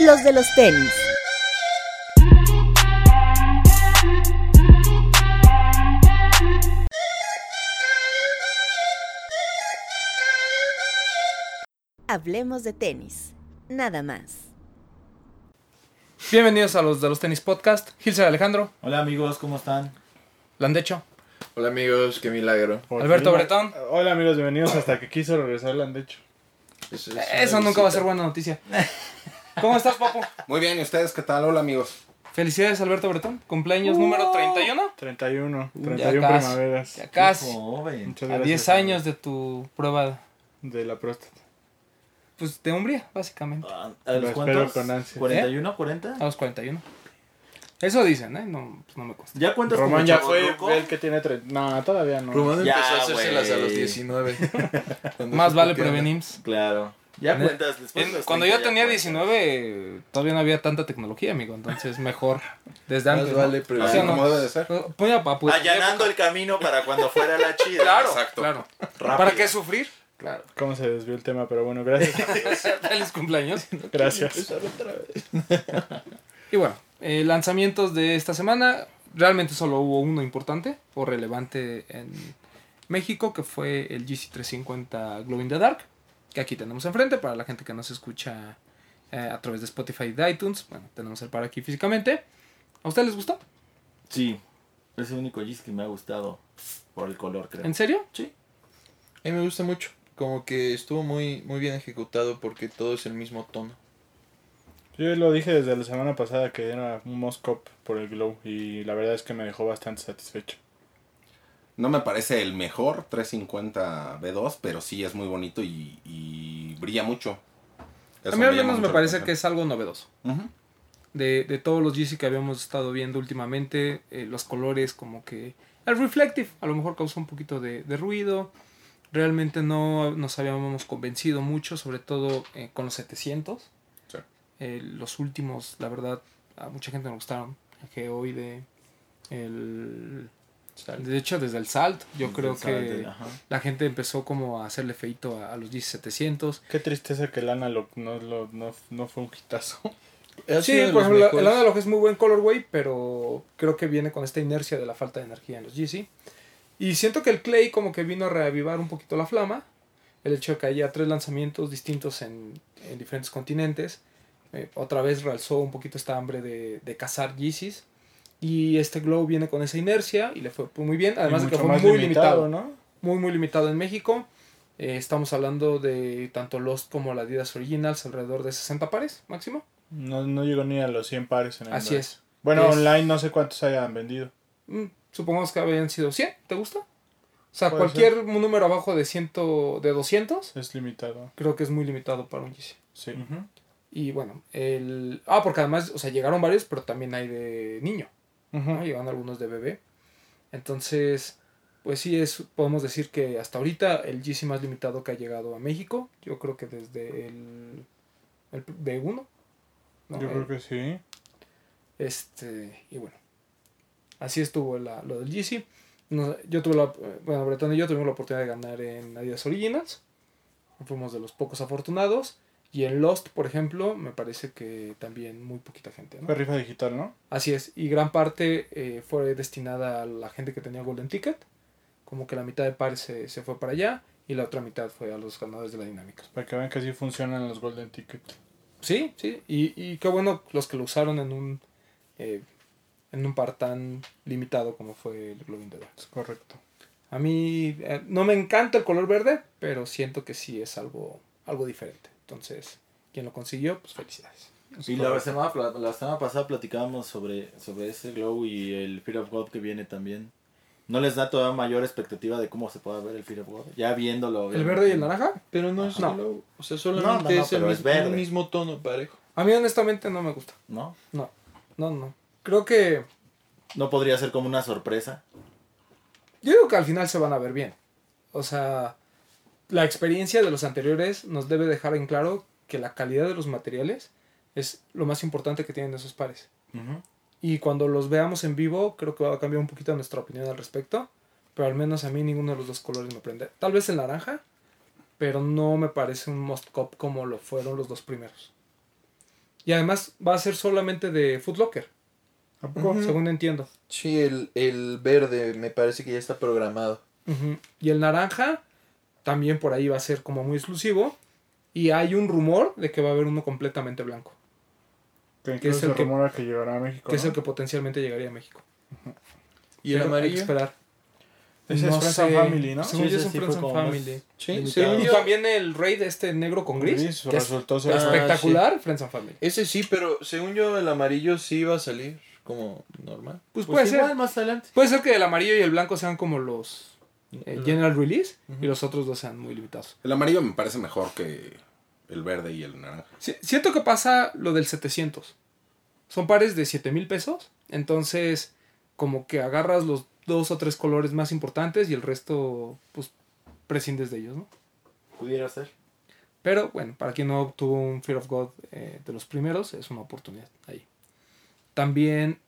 los de los tenis. Hablemos de tenis, nada más. Bienvenidos a los de los tenis podcast. Gilser Alejandro, Hola amigos, ¿cómo están? Landecho, Hola amigos, qué milagro. Por Alberto fin. Bretón. Hola amigos, bienvenidos hasta que quiso regresar Landecho. Es- es Eso nunca va a ser buena noticia. ¿Cómo estás, papo? Muy bien, ¿y ustedes qué tal? Hola amigos. Felicidades, Alberto Bretón. Cumpleaños número 31. 31, Ya 31 casi, primaveras Ya casi. Joven. Muchas A gracias, 10 años de tu prueba, De la próstata. pues de hombría, básicamente. Ah, ¿A Lo los cuántos? con ansia. ¿41, 40? A los 41. Eso dicen, ¿eh? No, pues no me consta. ¿Ya cuentas Román ya fue chavorruco? el que tiene 30. No, todavía no. Román Ya, empezó a hacérselas a los güey. 19. Cuando Más vale prevenims. Claro. Ya En- cuentas después En- de los cuando 30 yo tenía cuentas. 19, todavía no había tanta tecnología, amigo. Entonces, mejor desde Más antes. ¿no? vale prevenir, O sea, no. como debe de ser. Pues ya, papu, Allanando el camino para cuando fuera la chida. Claro, Exacto. claro. Rápido. ¿Para qué sufrir? Claro. ¿Cómo se desvió el tema? Pero bueno, gracias. Feliz cumpleaños. gracias. Y bueno, eh, lanzamientos de esta semana. Realmente solo hubo uno importante o relevante en México, que fue el GC350 Glow in the Dark, que aquí tenemos enfrente para la gente que nos escucha eh, a través de Spotify y de iTunes. Bueno, tenemos el par aquí físicamente. ¿A ustedes les gustó? Sí. Es el único Gis que me ha gustado por el color, creo. ¿En serio? Sí. A mí me gusta mucho. Como que estuvo muy, muy bien ejecutado porque todo es el mismo tono. Yo lo dije desde la semana pasada que era un Moscop por el Glow y la verdad es que me dejó bastante satisfecho. No me parece el mejor 350 B2, pero sí es muy bonito y, y brilla mucho. Eso a mí al menos me parece que es algo novedoso. De, de todos los GC que habíamos estado viendo últimamente, eh, los colores como que... El reflective a lo mejor causó un poquito de, de ruido. Realmente no nos habíamos convencido mucho, sobre todo eh, con los 700. Sí. Eh, los últimos, la verdad, a mucha gente le gustaron. Que hoy de... El, de hecho, desde el Salt, yo Desde creo que Salt, la gente empezó como a hacerle feito a, a los GC 700. Qué tristeza que el Analog no, lo- no, no fue un hitazo. Ha Sí, por ejemplo, el analog es muy buen colorway, pero creo que viene con esta inercia de la falta de energía en los GC. Y siento que el Clay como que vino a reavivar un poquito la flama. El hecho de que haya tres lanzamientos distintos en, en diferentes continentes. eh, otra vez realzó un poquito esta hambre de, de cazar GCs. Y este Glow viene con esa inercia y le fue muy bien. Además de que fue muy limitado. ¿no? Muy, muy limitado en México. Eh, estamos hablando de tanto Lost como la Adidas Originals, alrededor de 60 pares máximo. No, no llegó ni a los 100 pares en el Así es. Bueno, Es- online no sé cuántos hayan vendido. Mm, supongamos que habían sido 100, ¿te gusta? O sea, cualquier número abajo de 100, de 200, Es limitado. creo que es muy limitado para un GC. Sí. Y bueno, el... Ah, porque además, o sea, llegaron varios, pero también hay de niño, ¿no? Llegaron algunos de bebé. Entonces, pues sí, es, podemos decir que hasta ahorita el GC más limitado que ha llegado a México, yo creo que desde el, el B1. ¿no? Yo El- creo que sí. Este, y bueno, así estuvo la- lo del GC. No- yo tuve la, bueno, Bretón y yo tuvimos la oportunidad de ganar en Adidas Originals. Fuimos de los pocos afortunados. Y en Lost, por ejemplo, me parece que también muy poquita gente. ¿no? Fue rifa digital, ¿no? Así es, y gran parte eh, fue destinada a la gente que tenía Golden Ticket. Como que la mitad de pares se, se fue para allá y la otra mitad fue a los ganadores de la dinámica. Para que vean que así funcionan los Golden Ticket. Sí, sí, y, y qué bueno los que lo usaron en un eh, en un par tan limitado como fue el the Dark. Es correcto. A mí eh, no me encanta el color verde, pero siento que sí es algo, algo diferente. Entonces, quien lo consiguió, pues felicidades. Es Y la semana, la semana pasada platicábamos sobre, sobre ese glow y el Fear of God que viene también. ¿No les da todavía mayor expectativa de cómo se puede ver el Fear of God? Ya viéndolo. ¿El verde y el naranja? Pero no es No. solo- o sea, No, solamente no, no, es el es verde. un mismo tono parejo. A mí honestamente no me gusta. ¿No? No, no, no. Creo que... ¿No podría ser como una sorpresa? Yo digo que al final se van a ver bien. O sea, la experiencia de los anteriores nos debe dejar en claro que la calidad de los materiales es lo más importante que tienen esos pares. Y cuando los veamos en vivo, creo que va a cambiar un poquito nuestra opinión al respecto. Pero al menos a mí ninguno de los dos colores me prende. Tal vez el naranja, pero no me parece un must cop como lo fueron los dos primeros. Y además va a ser solamente de Foot Locker, ¿A poco? Según entiendo. Sí, el, el verde me parece que ya está programado. Y el naranja también por ahí va a ser como muy exclusivo. Y hay un rumor de que va a haber uno completamente blanco, Que Que es el que- rumora que llegará a México. que es el que potencialmente llegaría a México. ¿Y el Pero hay que amarillo? esperar. Ese es Friends and Family, ¿no? Según Sí, yo ese es un sí Friends and Family. Sí, Y yo- también el raid este negro con gris, Gris, que es resultó ser Ah, espectacular, Friends and Family. Ese sí, pero según yo el amarillo sí iba a salir como normal. Pues, Pues puede igual, ser. más adelante. Puede ser que el amarillo y el blanco sean como los eh, general release y los otros dos sean muy limitados. El amarillo me parece mejor que el verde y el naranja. Sí, siento que pasa lo del 700. Son pares de 7 mil pesos. Entonces, como que agarras los dos o tres colores más importantes y el resto, pues, prescindes de ellos, ¿no? Pudiera ser. Pero bueno, para quien no obtuvo un Fear of God eh, de los primeros, es una oportunidad ahí. También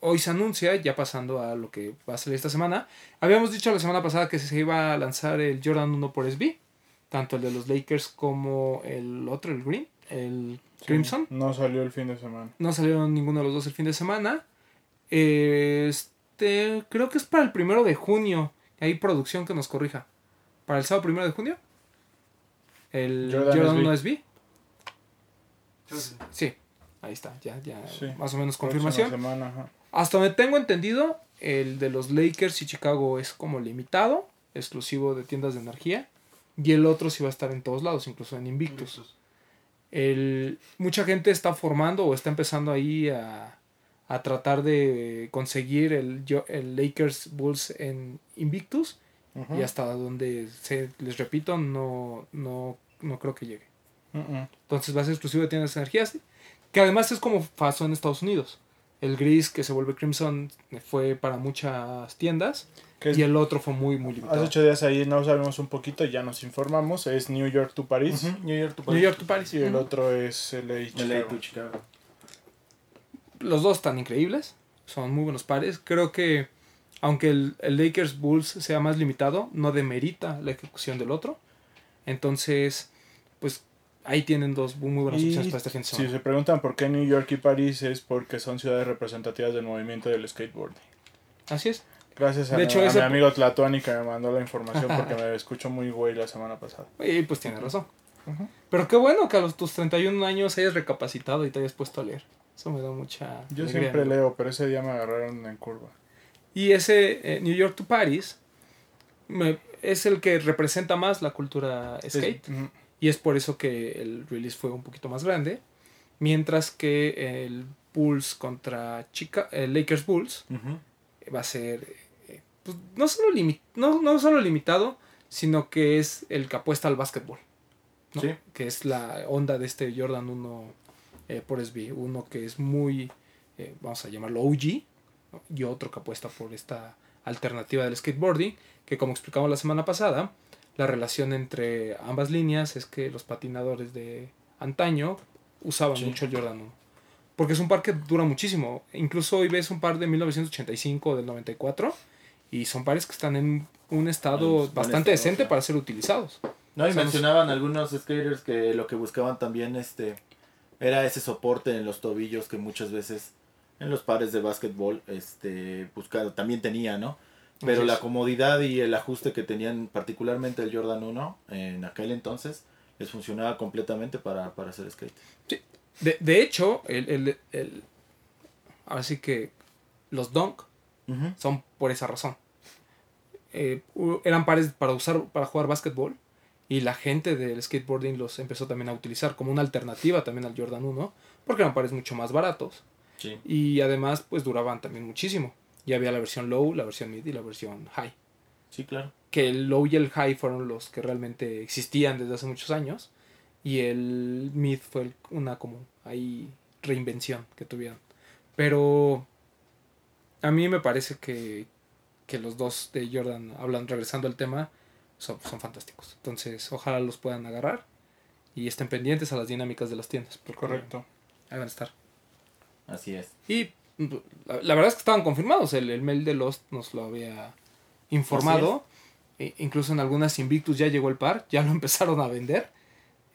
hoy se anuncia, ya pasando a lo que va a salir esta semana, habíamos dicho la semana pasada que se iba a lanzar el Jordan 1 por SB, tanto el de los Lakers como el otro, el Green, el Sí, Crimson. No salió el fin de semana. No salieron ninguno de los dos el fin de semana. Este, creo que es para el primero de junio. Hay producción que nos corrija. ¿Para el sábado primero de junio? El Jordan Jordan, SB. 1 SB. Sí, ahí está, ya, ya, Sí. más o menos confirmación. semana, ajá. Hasta donde tengo entendido, el de los Lakers y Chicago es como limitado, exclusivo de tiendas de energía. Y el otro sí va a estar en todos lados, incluso en Invictus. El, mucha gente está formando o está empezando ahí a, a tratar de conseguir el, yo- el Lakers Bulls en Invictus. Y hasta donde se, les repito, no, no, no creo que llegue. Entonces va a ser exclusivo de tiendas de energías. Que además es como pasó en Estados Unidos. El gris que se vuelve Crimson fue para muchas tiendas. Es- Y el otro fue muy, muy Hace limitado. ocho días ahí no sabemos un poquito, ya nos informamos. Es New York to París. Ujú, New York, tu New York to Paris. Y el otro es LA, to Chicago. Los dos están increíbles. Son muy buenos pares. Creo que aunque el, el Lakers Bulls sea más limitado, no demerita la ejecución del otro. Entonces, pues ahí tienen dos muy buenas Y opciones para este fin de si se preguntan por qué New York y París es porque son ciudades representativas del movimiento del skateboarding. Así es. Gracias a, De mi- hecho, a ese- mi amigo Tlatuani que me mandó la información porque me escuchó muy güey la semana pasada. Y pues tiene razón. Pero qué bueno que a los, tus 31 años hayas recapacitado y te hayas puesto a leer. Eso me da mucha. Yo alegría. siempre leo, pero ese día me agarraron en curva. Y ese eh, New York to Paris me- es el que representa más la cultura skate. Ujú. Y es por eso que el release fue un poquito más grande. Mientras que el Bulls contra Chica, el Lakers Bulls va a ser eh, pues, no, solo limi- no, no solo limitado, sino que es el que apuesta al básquetbol. ¿no? Sí. Que es la onda de este Jordan 1 eh, por SB. Uno que es muy, eh, vamos a llamarlo OG, y otro que apuesta por esta alternativa del skateboarding, que como explicamos la semana pasada, la relación entre ambas líneas es que los patinadores de antaño usaban Sí. mucho el Jordan 1. Porque es un par que dura muchísimo. Incluso hoy ves un par de 1985 o del 94 y son pares que están en un estado En bastante estado, decente para ser utilizados. No, y mencionaban algunos skaters que lo que buscaban también este era ese soporte en los tobillos que muchas veces en los pares de básquetbol este buscado también tenía, ¿no? Pero la comodidad y el ajuste que tenían particularmente el Jordan 1 en aquel entonces les funcionaba completamente para, para hacer skate. De, de hecho, el, el, el- ahora sí que los Dunk son por esa razón. Eh, eran pares para usar para jugar básquetbol y la gente del skateboarding los empezó también a utilizar como una alternativa también al Jordan 1 porque eran pares mucho más baratos Sí. y además pues duraban también muchísimo. Ya había la versión low, la versión mid y la versión high. Sí, claro. Que el low y el high fueron los que realmente existían desde hace muchos años y el mid fue el- una como ahí reinvención que tuvieron. Pero a mí me parece que, que los dos de Jordan, hablan regresando al tema, son, son fantásticos. Entonces, ojalá los puedan agarrar y estén pendientes a las dinámicas de las tiendas. porque Correcto. Ahí van a estar. Así es. Y la, la verdad es que estaban confirmados. El, el mail de Lost nos lo había informado. E- incluso en algunas Invictus ya llegó el par. Ya lo empezaron a vender.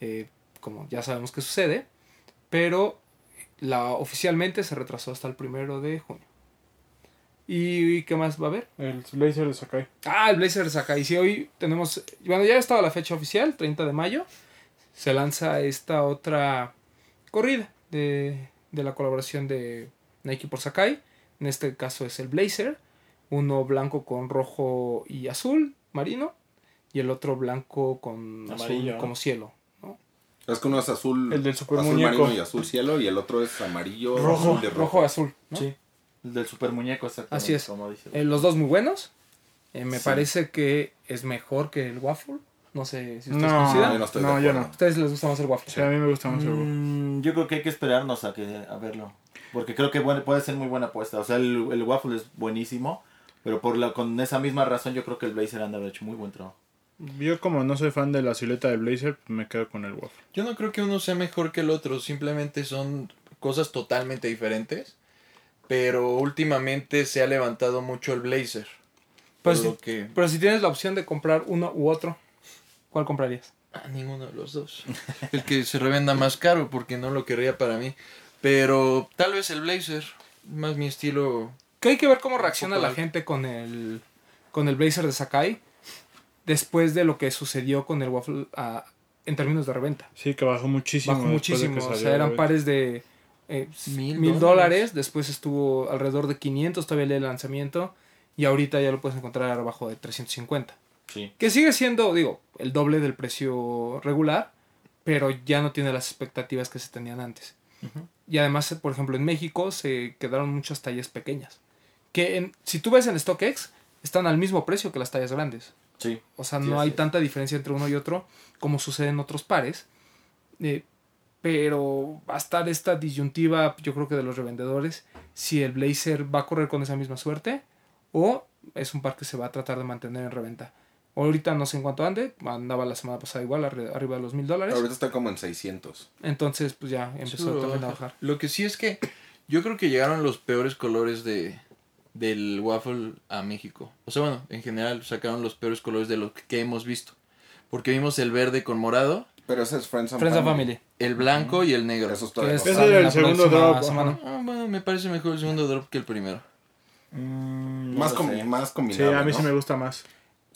eh, como ya sabemos que sucede. Pero la, oficialmente se retrasó hasta el primero de junio. ¿Y qué más va a haber? El Blazer de Sakai. Ah, el Blazer de Sakai. Sí, hoy tenemos. Bueno, ya estaba la fecha oficial, 30 de mayo. Se lanza esta otra corrida de, de la colaboración de Nike por Sakai. En este caso es el Blazer. Uno blanco con rojo y azul, marino. Y el otro blanco con Amarillo. azul como cielo. ¿no? Es que uno es azul, El del super azul muñeco. marino y azul cielo y el otro es amarillo Rojo, azul de rojo, rojo. azul. ¿no? Sí. El del super muñeco. Así es. Como dice. Eh, los dos muy buenos. Eh, me Sí. parece que es mejor que el waffle. No sé si ustedes No, no estoy No, yo no. ¿A ustedes les gusta más el waffle? Sí, a mí me gusta más el. Mm, yo creo que hay que esperarnos a, que, a verlo. Porque creo que bueno, puede ser muy buena apuesta. O sea, el, el waffle es buenísimo. Pero por la, con esa misma razón yo creo que el Blazer anda haber hecho muy buen trabajo. Yo como no soy fan de la silueta del Blazer, me quedo con el waffle. Yo no creo que uno sea mejor que el otro, simplemente son cosas totalmente diferentes. Pero últimamente se ha levantado mucho el blazer. Sí. lo que... Pero si tienes la opción de comprar uno u otro, ¿cuál comprarías? Ah, ninguno de los dos. El que se revenda más caro porque no lo querría para mí. Pero tal vez el blazer, más mi estilo. Que hay que ver cómo reacciona la gente con el, con el Blazer de Sakai después de lo que sucedió con el waffle ah, en términos de reventa. Sí, que bajó muchísimo. Bajó muchísimo. O sea, eran pares de eh, Mil dólares. Después estuvo alrededor de 500 todavía el lanzamiento. Y ahorita ya lo puedes encontrar abajo de 350. Sí. Que sigue siendo, digo, el doble del precio regular, pero ya no tiene las expectativas que se tenían antes. Y además, por ejemplo, en México se quedaron muchas tallas pequeñas. Que en- si tú ves en StockX, están al mismo precio que las tallas grandes. Sí. O sea, Sí, no hay es. tanta diferencia entre uno y otro como sucede en otros pares. Eh, pero va a estar esta disyuntiva, yo creo que de los revendedores, si el Blazer va a correr con esa misma suerte o es un par que se va a tratar de mantener en reventa. Ahorita no sé en cuánto ande, andaba la semana pasada igual, arri- arriba de los mil dólares. Ahorita está como en 600. Entonces, pues ya empezó Sí, también a baja. bajar. Lo que sí es que yo creo que llegaron los peores colores de del waffle a México. O sea, bueno, en general sacaron los peores colores de lo que hemos visto. Porque vimos el verde con morado, Pero ese es Friends and Friends and Family. Family. el blanco y el negro. Eso es no Ese era el segundo drop. Ah, bueno, me parece mejor el segundo drop que el primero. Mm, no Más, com- sé. más Sí, combinable, a mí ¿no? sí me gusta más.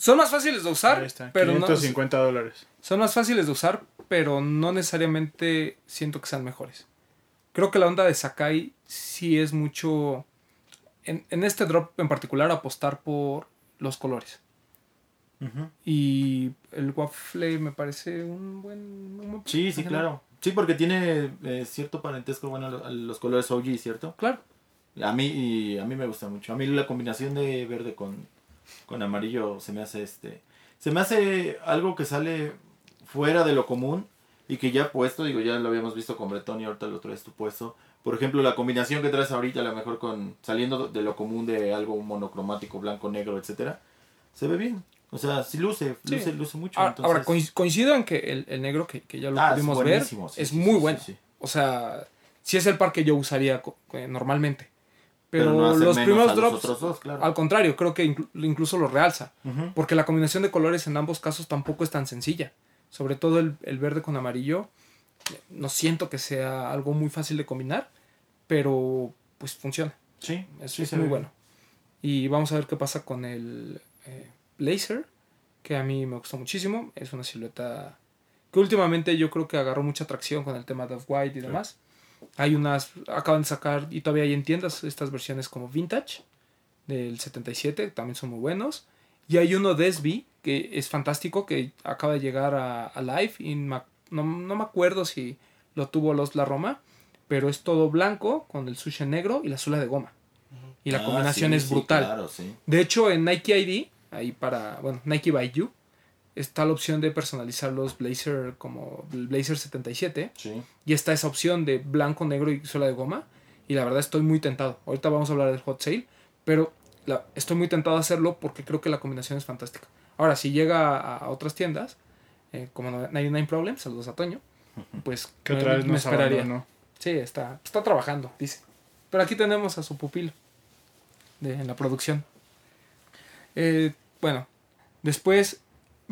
Son más fáciles de usar, Ahí está, pero no, 550 dólares. son más fáciles de usar, pero no necesariamente siento que sean mejores. Creo que la onda de Sakai sí es mucho, en, en este drop en particular, apostar por los colores. Y el waffle me parece un buen... un buen- Sí, sí, general. claro. Sí, porque tiene eh, cierto parentesco bueno a lo- a los colores OG, ¿cierto? Claro. A mí y a mí me gusta mucho. A mí la combinación de verde con, con amarillo se me hace este se me hace algo que sale fuera de lo común y que ya puesto, digo, ya lo habíamos visto con Bretón y ahorita lo traes tu puesto. Por ejemplo, la combinación que traes ahorita, a lo mejor con saliendo de lo común de algo monocromático, blanco, negro, etcétera, se ve bien. O sea, sí luce, Sí. luce, luce mucho. Ahora, entonces- coinc- coincido en que el, el negro que, que ya lo Ah, es pudimos ver sí, es sí, muy bueno. O sea, sí es el par que yo usaría eh, normalmente. Pero, Pero no hace los primeros los drops, otros dos, claro. al contrario, creo que inclu- incluso lo realza. Porque la combinación de colores en ambos casos tampoco es tan sencilla. Sobre todo el, el verde con amarillo. No siento que sea algo muy fácil de combinar. Pero pues funciona. Sí, Es, sí es se muy ve bueno. Y vamos a ver qué pasa con el eh, Blazer. Que a mí me gustó muchísimo. Es una silueta que últimamente yo creo que agarró mucha atracción con el tema de Off-White y demás. Hay unas, acaban de sacar y todavía hay en tiendas estas versiones como Vintage del 77, también son muy buenos. Y hay uno de SB que es fantástico, que acaba de llegar a, a Live. Y no, no me acuerdo si lo tuvo los La Roma, pero es todo blanco con el sushi negro y la suela de goma. Y la Ah, combinación sí, es sí, brutal. claro, sí. De hecho, en Nike ID, ahí para, bueno, Nike by You, está la opción de personalizar los Blazer como el Blazer 77. Sí. Y está esa opción de blanco, negro y suela de goma. Y la verdad estoy muy tentado. Ahorita vamos a hablar del hot sale. Pero la- estoy muy tentado a hacerlo porque creo que la combinación es fantástica. Ahora, si llega a, a otras tiendas, eh, como 99 Problems, saludos a Toño, pues Que me- otra vez me nos esperaría. abandonó. Sí, está, está trabajando, dice. Pero aquí tenemos a su pupilo de, en la producción. Eh, bueno, después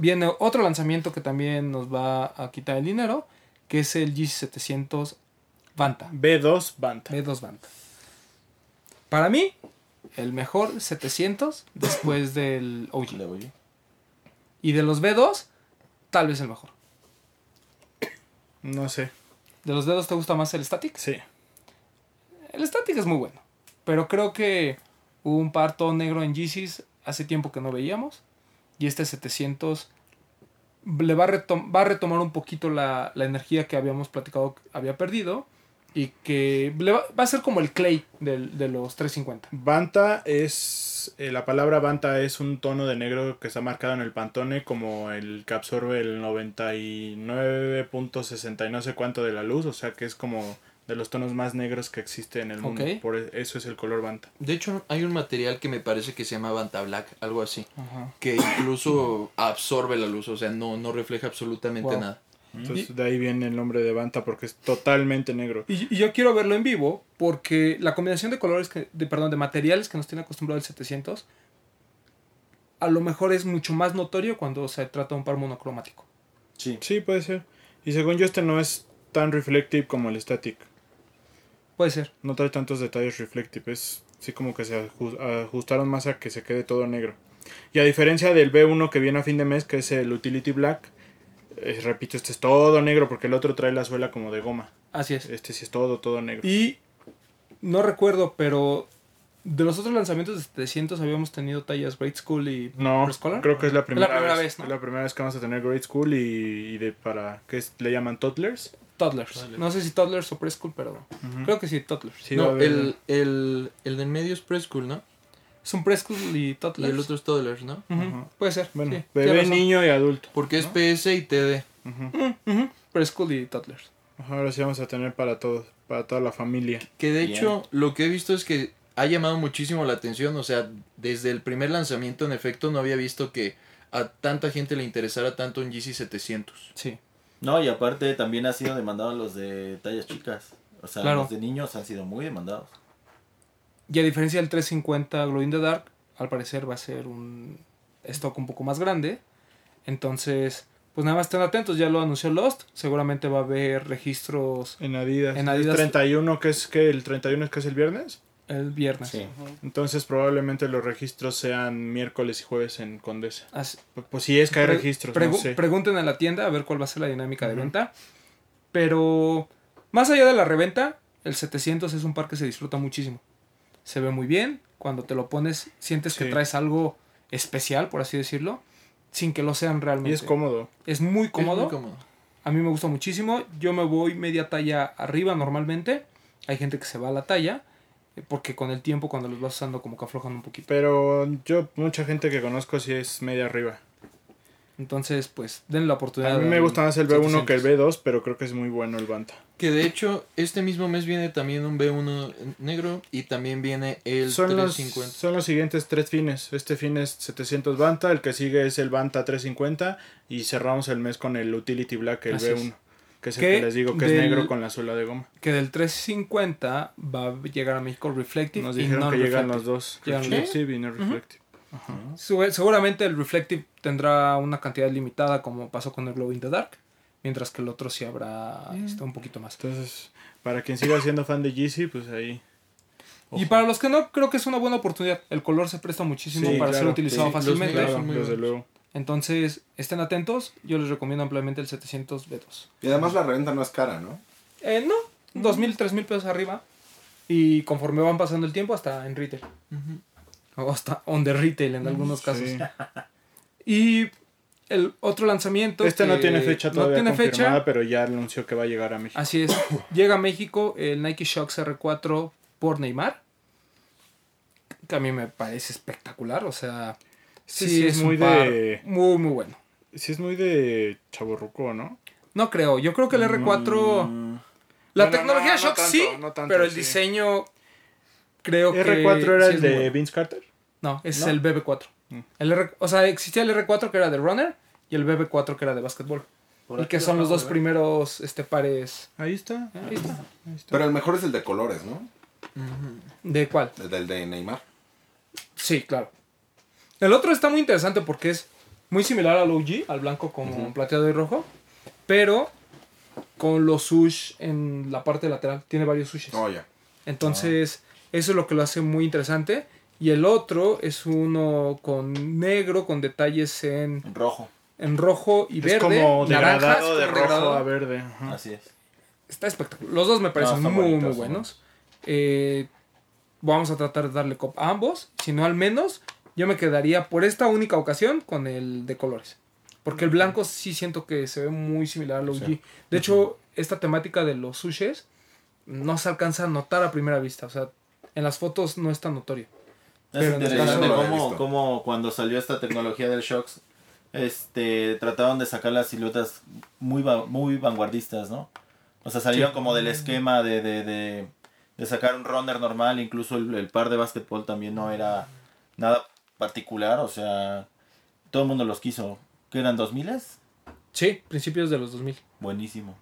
viene otro lanzamiento que también nos va a quitar el dinero, que es el G700 Banta. B2 Banta. B2 Banta. Para mí, el mejor 700 después del OG. Y de los B2, tal vez el mejor. No sé. ¿De los dedos te gusta más el Static? Sí. El Static es muy bueno. Pero creo que un par todo negro en Yeezys hace tiempo que no veíamos. Y este 700 le va a, va a retomar un poquito la, la energía que habíamos platicado que había perdido. Y que le va, va a ser como el clay del- de los 350. Banta es. eh, la palabra Banta es un tono de negro que está marcado en el pantone como el que absorbe el 99.60 y no sé cuánto de la luz. O sea que es como de los tonos más negros que existe en el mundo. Por e- eso es el color Banta. De hecho, hay un material que me parece que se llama Banta Black, algo así. Que incluso absorbe la luz, o sea, no, no refleja absolutamente Wow. nada. Entonces de ahí viene el nombre de Banta porque es totalmente negro. Y, y yo quiero verlo en vivo porque la combinación de colores, que, de, perdón, de materiales que nos tiene acostumbrado el 700, a lo mejor es mucho más notorio cuando se trata de un par monocromático. Sí. Sí, puede ser. Y según yo este no es tan reflective como el Static. Puede ser. No trae tantos detalles reflective. Es sí como que se aju- ajustaron más a que se quede todo negro. Y a diferencia del B1 que viene a fin de mes, que es el Utility Black, eh, repito, este es todo negro porque el otro trae la suela como de goma. Así es. Este sí es todo, todo negro. Y no recuerdo, pero de los otros lanzamientos de 700 habíamos tenido tallas Great School y No, creo que es la primera, primera vez. vez, ¿no? Es la primera vez que vamos a tener Grade School y, y de para ¿qué es? le llaman toddlers. Toddlers. No sé si Toddlers o Preschool, pero creo que sí, Toddlers. Sí, no, el, el, el del medio es Preschool, ¿no? Es un Preschool y Y Toddlers. el otro es Toddlers, ¿no? Puede ser. Bueno, sí, bebé, niño y adulto. Porque es PS y TD. Preschool y Toddlers. Ahora sí vamos a tener para todos, para toda la familia. Que de Bien. hecho, lo que he visto es que ha llamado muchísimo la atención. O sea, desde el primer lanzamiento, en efecto, no había visto que a tanta gente le interesara tanto un GC 700. Sí. No, y aparte también ha sido demandado los de tallas chicas. O sea, Claro. los de niños han sido muy demandados. Y a diferencia del 350 Glow in the Dark, al parecer va a ser un stock un poco más grande. Entonces, pues nada más estén atentos, ya lo anunció Lost. Seguramente va a haber registros En Adidas. En El Adidas- 31, que es que el 31 es que es el viernes. El viernes. Sí. Entonces probablemente los registros sean miércoles y jueves en Condesa. Así- Pues, si es que hay Pre- registros, pregu- no sé. Pregunten en la tienda a ver cuál va a ser la dinámica de Ujú. venta. Pero más allá de la reventa, el 700 es un par que se disfruta muchísimo. Se ve muy bien. Cuando te lo pones, sientes que traes algo especial, por así decirlo, sin que lo sean realmente. Y es cómodo. Es muy Es cómodo. muy cómodo. A mí me gusta muchísimo. Yo me voy media talla arriba normalmente. Hay gente que se va a la talla. Porque con el tiempo, cuando los vas usando, como que aflojan un poquito. Pero yo, mucha gente que conozco sí es media arriba. Entonces, pues, denle la oportunidad. A mí me gusta más el B1 que el 700. B2, pero creo que es muy bueno el Banta. Que de hecho, este mismo mes viene también un B1 negro y también viene el Son los, 350. son los siguientes tres fines. Este fin es 700 Banta, el que sigue es el Banta 350 y cerramos el mes con el Utility Black, el Así B1. es. Que es el Que que les digo que es negro con la suela de goma. Que del 350 va a llegar a México Reflective. Nos y dijeron que llegan los dos. Llegan los Reflective y no reflective. Segu- Seguramente el Reflective tendrá una cantidad limitada, como pasó con el Glow in the Dark. Mientras que el otro sí habrá este, un poquito más. Entonces, para quien siga siendo fan de Yeezy, pues ahí. Y para los que no, creo que es una buena oportunidad. El color se presta muchísimo Sí, para ser utilizado sí. Los fácilmente. negros Claro, desde luego. Entonces, estén atentos. Yo les recomiendo ampliamente el 700 B2. Y además la reventa no es cara, ¿no? Eh, no, 2.000, 3.000 pesos arriba. Y conforme van pasando el tiempo, hasta en retail. O hasta on the retail en algunos casos. Sí. Y el otro lanzamiento. Este no tiene fecha no todavía tiene confirmada, fecha. pero ya anunció que va a llegar a México. Así es. Llega a México el Nike Shox R4 por Neymar. Que a mí me parece espectacular. O sea, Sí, sí, sí, es es muy de- muy, muy bueno. Sí, es muy de chaborruco, ¿no? No creo. Yo creo que el R4. Mm, La Bueno, tecnología no, no Shox tanto, sí. no tanto, pero el sí. diseño. Creo que. R4 era sí el de bueno. Vince Carter. No, es el BB4. Mm. El R- o sea, existía el R4 que era de runner y el BB4 que era de básquetbol. Y que son los dos ¿eh? primeros este, pares. Ahí está. Ahí está. Ahí está. Pero el mejor es el de colores, ¿no? ¿De cuál? El del de Neymar. Sí, claro. El otro está muy interesante porque es muy similar al OG, al blanco con plateado y rojo. Pero con los sush en la parte lateral. Tiene varios sushes. Oh, ya. Entonces, eso es lo que lo hace muy interesante. Y el otro es uno con negro, con detalles en, Rojo, en rojo y Es verde. como naranjas, de como rojo degradado. a verde. ajá. así es. Está espectacular. Los dos me parecen muy, bonitos, muy buenos. Eh, vamos a tratar de darle cop a ambos. Si no, al menos yo me quedaría por esta única ocasión con el de colores. Porque el blanco sí siento que se ve muy similar al OG. Sí. De hecho, esta temática de los sushes no se alcanza a notar a primera vista. O sea, en las fotos no es tan notorio. Es Pero interesante cómo, cuando salió esta tecnología del shocks, este, trataban de sacar las siluetas muy, muy vanguardistas, ¿no? O sea, salieron como del esquema de, de, de, de sacar un runner normal, incluso el, el par de básquetbol también no era nada particular, o sea, todo el mundo los quiso. ¿Qué eran, 2000 Sí, principios de los 2000. Buenísimo.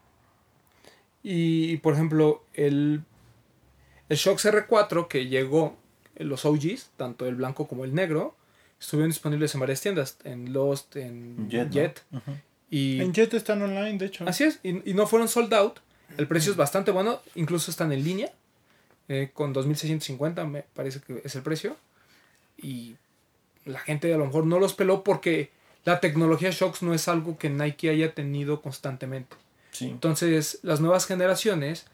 Y, por ejemplo, el, el Shox R4 que llegó los OGs, tanto el blanco como el negro, estuvieron disponibles en varias tiendas, en Lost, en Jet, Jet. ¿no? Ujú. y En Jet están online, de hecho. así es, y, y no fueron sold out. El precio es bastante bueno, incluso están en línea, eh, con 2.650 me parece que es el precio. Y la gente a lo mejor no los peló porque la tecnología Shox no es algo que Nike haya tenido constantemente. Sí. Entonces, las nuevas generaciones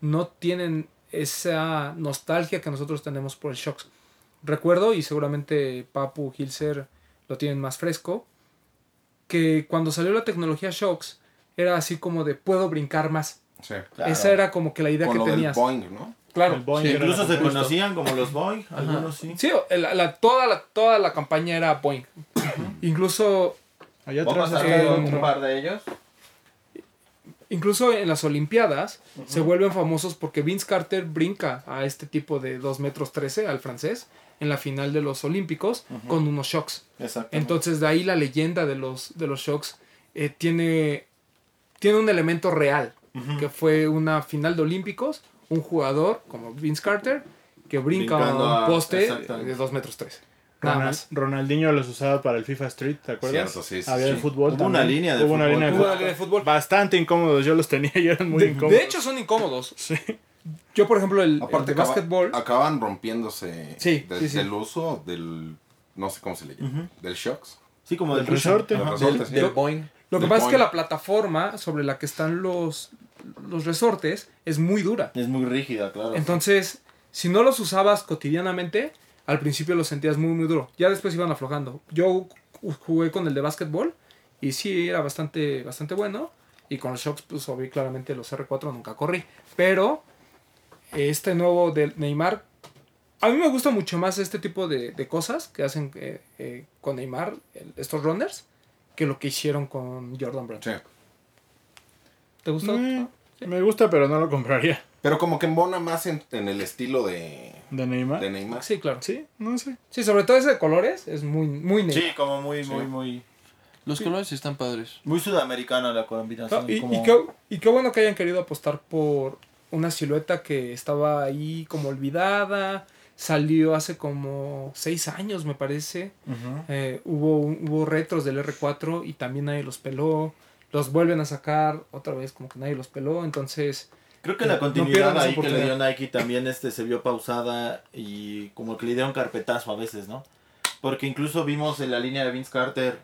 no tienen esa nostalgia que nosotros tenemos por el Shox. Recuerdo, y seguramente Papu, Hilser lo tienen más fresco, que cuando salió la tecnología Shox era así como de puedo brincar más. Sí. Claro. Esa era como que la idea Con que lo del ¿no? Claro. Boeing Sí, incluso se conocían como los Boy, algunos sí. Sí, la- la- toda, la, toda la campaña era Boeing. Incluso Allá Vamos atrás un par de ellos. Incluso en las Olimpiadas se vuelven famosos porque Vince Carter brinca a este tipo de 2 metros 13 al francés en la final de los Olímpicos con unos shocks. Exacto. Entonces de ahí la leyenda de los, de los shocks eh, tiene, tiene un elemento real, que fue una final de Olímpicos, un jugador como Vince Carter que brinca Brincando a un poste de 2 metros 13. Nada Ronald- más. Ronaldinho los usaba para el FIFA Street, ¿te acuerdas? Cierto, sí, sí, Había sí. el fútbol Hubo una línea de Hubo una fútbol. línea de Hubo fútbol. una línea de fútbol. Bastante incómodos, yo los tenía y eran muy De, incómodos. de hecho son incómodos. Sí. Yo por ejemplo el, el Aparte, de acaba- básquetbol... acaban rompiéndose Sí, desde sí, sí. el uso del. No sé cómo se le llama. Del shocks. Sí, como Del del resorte. Del Ajá. resorte, Del, sí. del Boeing. Lo que pasa es que la plataforma sobre la que están los, los resortes es muy dura. Es muy rígida, claro. Entonces, si no los usabas cotidianamente, al principio los sentías muy, muy duro. Ya después iban aflojando. Yo ju- jugué con el de básquetbol y sí, era bastante, bastante bueno. Y con los shocks, pues obvi claramente los R4 nunca corrí. Pero este nuevo de Neymar, a mí me gusta mucho más este tipo de, de cosas que hacen eh, eh, con Neymar, el- estos runners, que lo que hicieron con Jordan Brand. Sí. ¿Te gustó? Mm, Me gusta, pero no lo compraría. Pero como que embona más en, en el estilo de, ¿De Neymar? de Neymar. Sí, claro. Sí, no sé. Sí, sobre todo ese de colores es muy, muy Neymar. Sí, como muy, Sí. muy, muy. Los colores están padres. Muy sudamericana la combinación. No, y, como- y qué, y qué bueno que hayan querido apostar por una silueta que estaba ahí como olvidada. Salió hace como seis años, me parece. Ujú. Eh, hubo, hubo retros del R4 y también nadie los peló. Los vuelven a sacar otra vez como que nadie los peló. Entonces, Creo que la No continuidad esa ahí que le dio. Nike también este se vio pausada y como que le dieron carpetazo a veces, ¿no? Porque incluso vimos en la línea de Vince Carter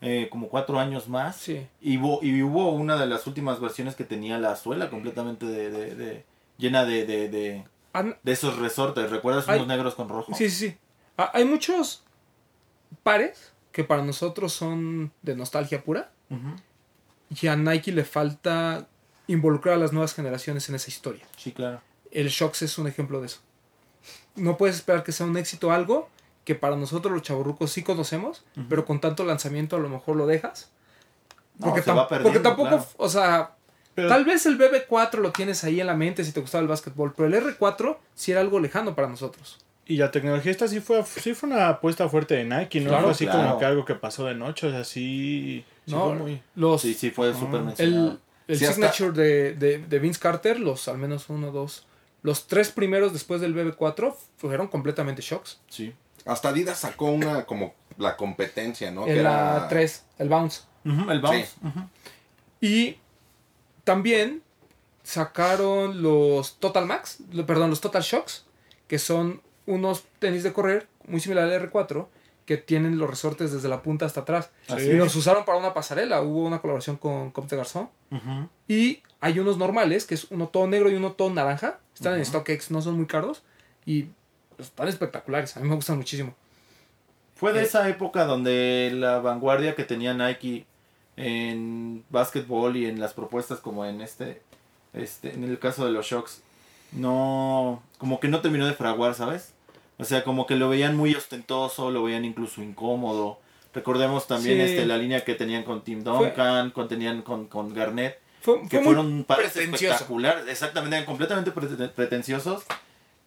eh, como cuatro años más sí. y hubo, y hubo una de las últimas versiones que tenía la suela completamente de, de- de- llena de, de, de, de esos resortes. ¿Recuerdas unos negros con rojo? sí, sí, sí. Ah, hay muchos pares que para nosotros son de nostalgia pura. Ujú. Y a Nike le falta involucrar a las nuevas generaciones en esa historia. Sí, claro. El Shox es un ejemplo de eso. No puedes esperar que sea un éxito algo que para nosotros los chaburrucos sí conocemos, pero con tanto lanzamiento a lo mejor lo dejas. No, Porque, tam- porque tampoco, claro. o sea, Pero- tal vez el BB4 lo tienes ahí en la mente si te gustaba el básquetbol, pero el R4 sí era algo lejano para nosotros. Y la tecnología esta sí fue, sí fue una apuesta fuerte de Nike, ¿no? Claro, fue así claro. como que algo que pasó de noche, o sea, sí... sí ¿no? fue muy- Los, Sí, sí, fue súper mencionado. el el Sí, hasta- signature de, de, de Vince Carter, los al menos uno, dos, los tres primeros después del BB4 fueron completamente shocks. Sí. Hasta Adidas sacó una como la competencia, ¿no? Que el era- A3, el bounce. El bounce. Sí. Y también sacaron los Total Max, perdón, los Total Shocks, que son unos tenis de correr muy similar al R4, que tienen los resortes desde la punta hasta atrás. Y los usaron para una pasarela, hubo una colaboración con Comte Garzón. Y hay unos normales, que es uno todo negro y uno todo naranja. Están en StockX, no son muy caros. Y están espectaculares, a mí me gustan muchísimo. Fue de Eh. esa época donde la vanguardia que tenía Nike en básquetbol y en las propuestas como en este, este, en el caso de los shocks, no, como que no terminó de fraguar, ¿sabes? O sea, como que lo veían muy ostentoso, lo veían incluso incómodo. Recordemos también Sí. este, la línea que tenían con Tim Fue- Duncan, con, tenían con, con Garnett, Fue, que fue muy fueron pares espectaculares, exactamente, eran completamente prete- pretenciosos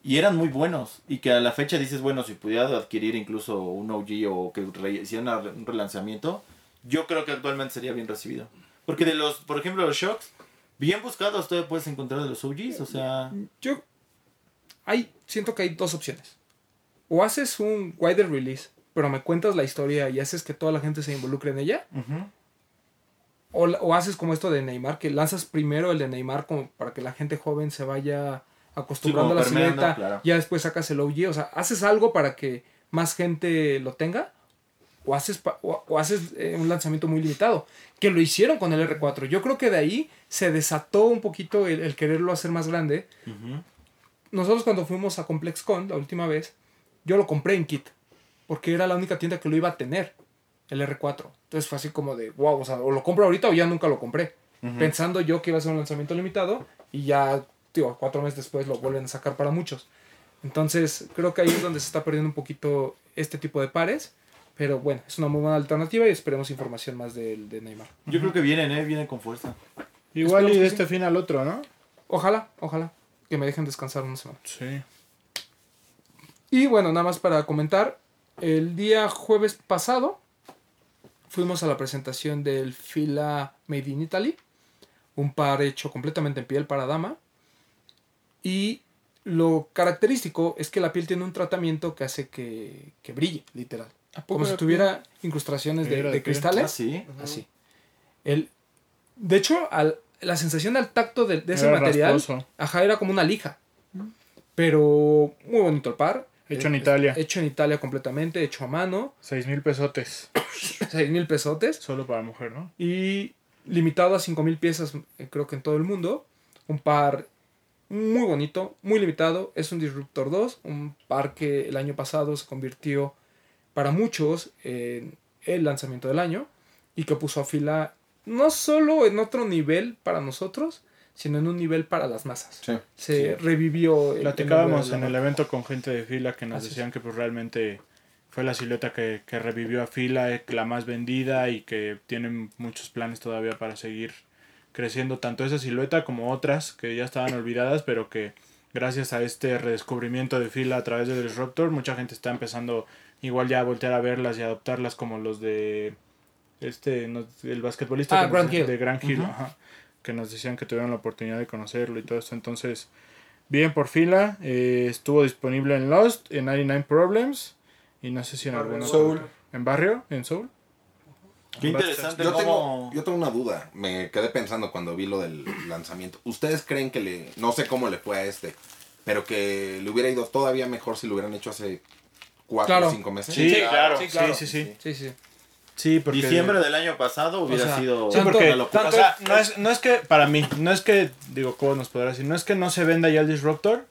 y eran muy buenos. Y que a la fecha dices, bueno, si pudiera adquirir incluso un OG o que hicieran un relanzamiento, yo creo que actualmente sería bien recibido. Porque de los, por ejemplo, los shocks, bien buscados todavía puedes encontrar de los OGs, o sea, Yo hay, siento que hay dos opciones. O haces un wider release, pero me cuentas la historia y haces que toda la gente se involucre en ella. O, o haces como esto de Neymar, que lanzas primero el de Neymar como para que la gente joven se vaya acostumbrando a la silueta. claro. Ya después sacas el OG. O sea, haces algo para que más gente lo tenga. O haces, o, o haces eh, un lanzamiento muy limitado. Que lo hicieron con el R4. Yo creo que de ahí se desató un poquito el, el quererlo hacer más grande. Nosotros cuando fuimos a ComplexCon la última vez, yo lo compré en kit. Porque era la única tienda que lo iba a tener. El R4. Entonces fue así como de, wow, o sea, o lo compro ahorita o ya nunca lo compré. Pensando yo que iba a ser un lanzamiento limitado. Y ya, digo, cuatro meses después lo vuelven a sacar para muchos. Entonces creo que ahí es donde se está perdiendo un poquito este tipo de pares. Pero bueno, es una muy buena alternativa y esperemos información más del de Neymar. yo creo que vienen, ¿eh? Vienen con fuerza. Igual y de este fin al otro, ¿no? Ojalá, ojalá que me dejen descansar una semana. Sí. Y bueno, nada más para comentar, el día jueves pasado fuimos a la presentación del Fila Made in Italy, un par hecho completamente en piel para dama. Y lo característico es que la piel tiene un tratamiento que hace que, que brille, literal. Como si era tuviera incrustaciones de, cristales. Ah, sí. Así. El, de hecho, al- la sensación al tacto de, de ese Era material, rasposo. ajá, era como una lija. Pero muy bonito el par. Hecho en Eh, Italia. Hecho en Italia completamente, hecho a mano. Seis mil pesotes. 6 mil pesotes. Solo para mujer, ¿no? Y limitado a 5 mil piezas, eh, creo que en todo el mundo. Un par muy bonito, muy limitado. Es un Disruptor 2, un par que el año pasado se convirtió para muchos en el lanzamiento del año y que puso a fila no solo en otro nivel para nosotros, sino en un nivel para las masas. Sí. Se revivió. el- Platicábamos en el evento con gente de fila que nos Así es. decían que pues realmente fue la silueta que, que revivió a fila, eh, la más vendida y que tienen muchos planes todavía para seguir creciendo tanto esa silueta como otras que ya estaban olvidadas, pero que gracias a este redescubrimiento de fila a través del Disruptor, mucha gente está empezando igual ya a voltear a verlas y adoptarlas como los de este no- el basquetbolista Ah, Grant de Grand Hill, ajá, que nos decían que tuvieron la oportunidad de conocerlo y todo esto, entonces bien por fila, eh, estuvo disponible en Lost, en 99 Problems y no sé si en alguna Soul. en Barrio, en Soul. Qué interesante Yo tengo, yo tengo una duda. Me quedé pensando cuando vi lo del lanzamiento. ¿Ustedes creen que le... No sé cómo le fue a este. Pero que le hubiera ido todavía mejor si lo hubieran hecho hace cuatro Claro. o cinco meses? Sí, claro, sí, claro. sí, sí, sí. Sí, sí. Sí, porque Diciembre del año pasado hubiera O sea, sido Sí, Tanto- porque, una locura. o sea, no es, no es que, para mí, no es que, digo, ¿cómo nos podrá decir? No es que no se venda ya el Disruptor,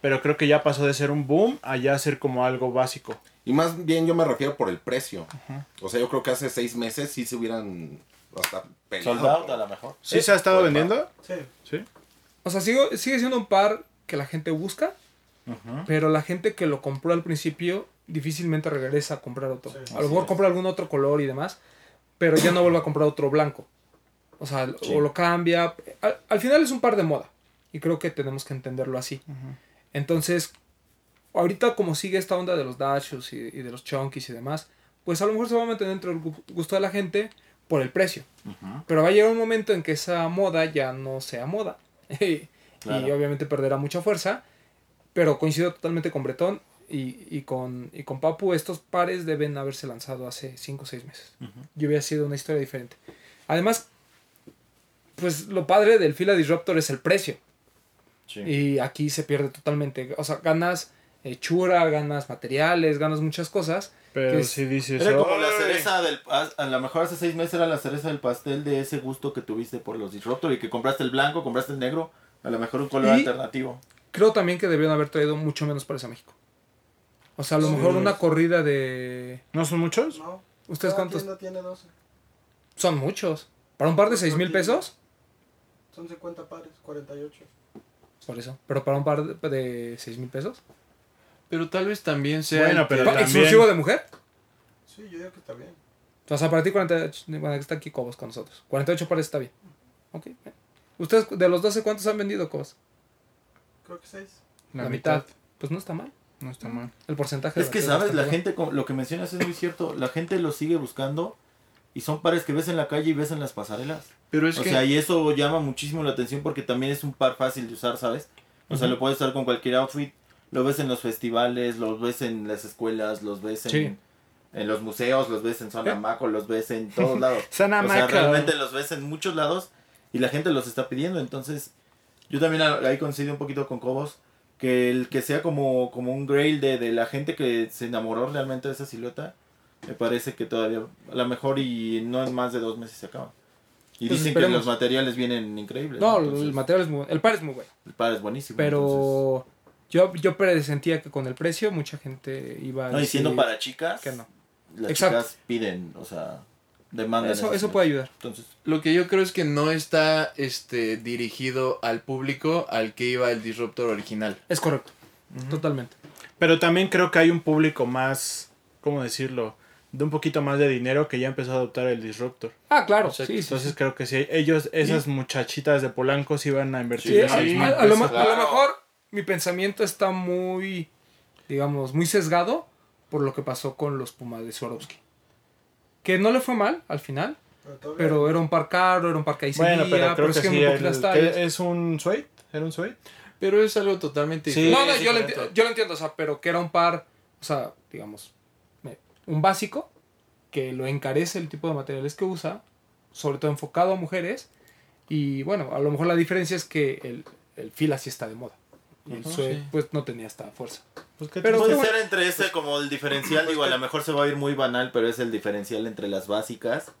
pero creo que ya pasó de ser un boom a ya ser como algo básico. Y más bien yo me refiero por el precio. O sea, yo creo que hace seis meses sí se hubieran hasta peleado. Sold out por- a lo mejor. ¿Sí se ha estado vendiendo? Sí. Sí. O sea, sigo- sigue siendo un par que la gente busca, pero la gente que lo compró al principio difícilmente regresa a comprar otro. a lo mejor compra algún otro color y demás, pero ya no vuelve a comprar otro blanco. O sea, Sí. o lo cambia. Al, al final es un par de moda y creo que tenemos que entenderlo así. Entonces, ahorita como sigue esta onda de los dashos y, y de los chunkies y demás, pues a lo mejor se va a mantener dentro del gu- gusto de la gente por el precio. Pero va a llegar un momento en que esa moda ya no sea moda. y Claro. obviamente perderá mucha fuerza. Pero coincido totalmente con Bretón y, y con, y con Papu. Estos pares deben haberse lanzado hace 5 o 6 meses. Y hubiera sido una historia diferente. Además, pues lo padre del Fila Disruptor es el precio. Sí. Y aquí se pierde totalmente. O sea, ganas hechura, ganas materiales, ganas muchas cosas. Pero es- si dices. Era como la cereza del... A a lo mejor hace seis meses era la cereza del pastel de ese gusto que tuviste por los Disruptor y que compraste el blanco, compraste el negro, a lo mejor un color Y- alternativo. Creo también que debieron haber traído mucho menos para a México. O sea, a lo Sí. mejor una corrida de... ¿No son muchos? No. ¿Ustedes cada cuántos? tienda tiene 12. Son muchos. ¿Para un par de 6 mil pesos? Son 50 pares, 48. Por eso. Pero para un par de, de 6 mil pesos. Pero tal vez también sea. Bueno, pero también- ¿Exclusivo de mujer? Sí, yo digo que está bien. O sea, para ti 48... Bueno, está aquí Cobos con nosotros. 48 pares está bien. Ok. bien. ¿Ustedes de los 12 cuántos han vendido Cobos? Creo que 6. La, mitad. Pues no está mal. No está mal. El porcentaje Es de que, ¿sabes? La bueno. gente, como- lo que mencionas es muy cierto, la gente lo sigue buscando y son pares que ves en la calle y ves en las pasarelas. Pero es o que. sea, y eso llama muchísimo la atención porque también es un par fácil de usar, ¿sabes? O sea, lo puedes usar con cualquier outfit. Lo ves en los festivales, los ves en las escuelas, los ves en, Sí. en los museos, los ves en Zona ¿Eh? Los ves en todos lados. Zona o sea, realmente los ves en muchos lados y la gente los está pidiendo. Entonces, yo también ahí coincido un poquito con Cobos. Que el que sea como, como un grail de, de la gente que se enamoró realmente de esa silueta, me parece que todavía, a lo mejor y no en más de dos meses se acaba. Y dicen esperemos. que los materiales vienen increíbles. No, Entonces, el material es muy bueno. El par es muy bueno. el par es buenísimo. entonces- Pero yo, yo presentía que con el precio mucha gente iba a no, y siendo para chicas, que no. las Exacto. chicas piden, o sea, demandan. Eso, eso puede ayudar. Entonces, Lo que yo creo es que no está este dirigido al público al que iba el Disruptor original. Es correcto. Totalmente. Pero también creo que hay un público más, ¿cómo decirlo? De un poquito más de dinero que ya empezó a adoptar el Disruptor. Ah, claro. Sí, Entonces sí. creo que sí, ellos, esas muchachitas de Polanco sí iban a invertir Sí, esos a, a- a lo, a lo mejor mi pensamiento está muy, digamos, muy sesgado por lo que pasó con los Pumas de Swarovski. Que no le fue mal al final, Pero, todavía- pero era un par caro, era un par que ahí Bueno, seguía, pero creo es que que sí, muy el- poquitas que tallas. es un suede, era un suede. Pero es algo totalmente Sí. diferente. No, no, sí, yo lo, yo entiendo, o sea, pero que era un par, o sea, digamos, un básico que lo encarece el tipo de materiales que usa, sobre todo enfocado a mujeres. Y bueno, a lo mejor la diferencia es que el, el fila sí está de moda. Y el Ujú, suede, sí. pues no tenía esta fuerza. Pues, ¿qué Pero- puede bueno. ser entre ese como el diferencial, digo, a lo mejor se va a ir muy banal, pero es el diferencial entre las básicas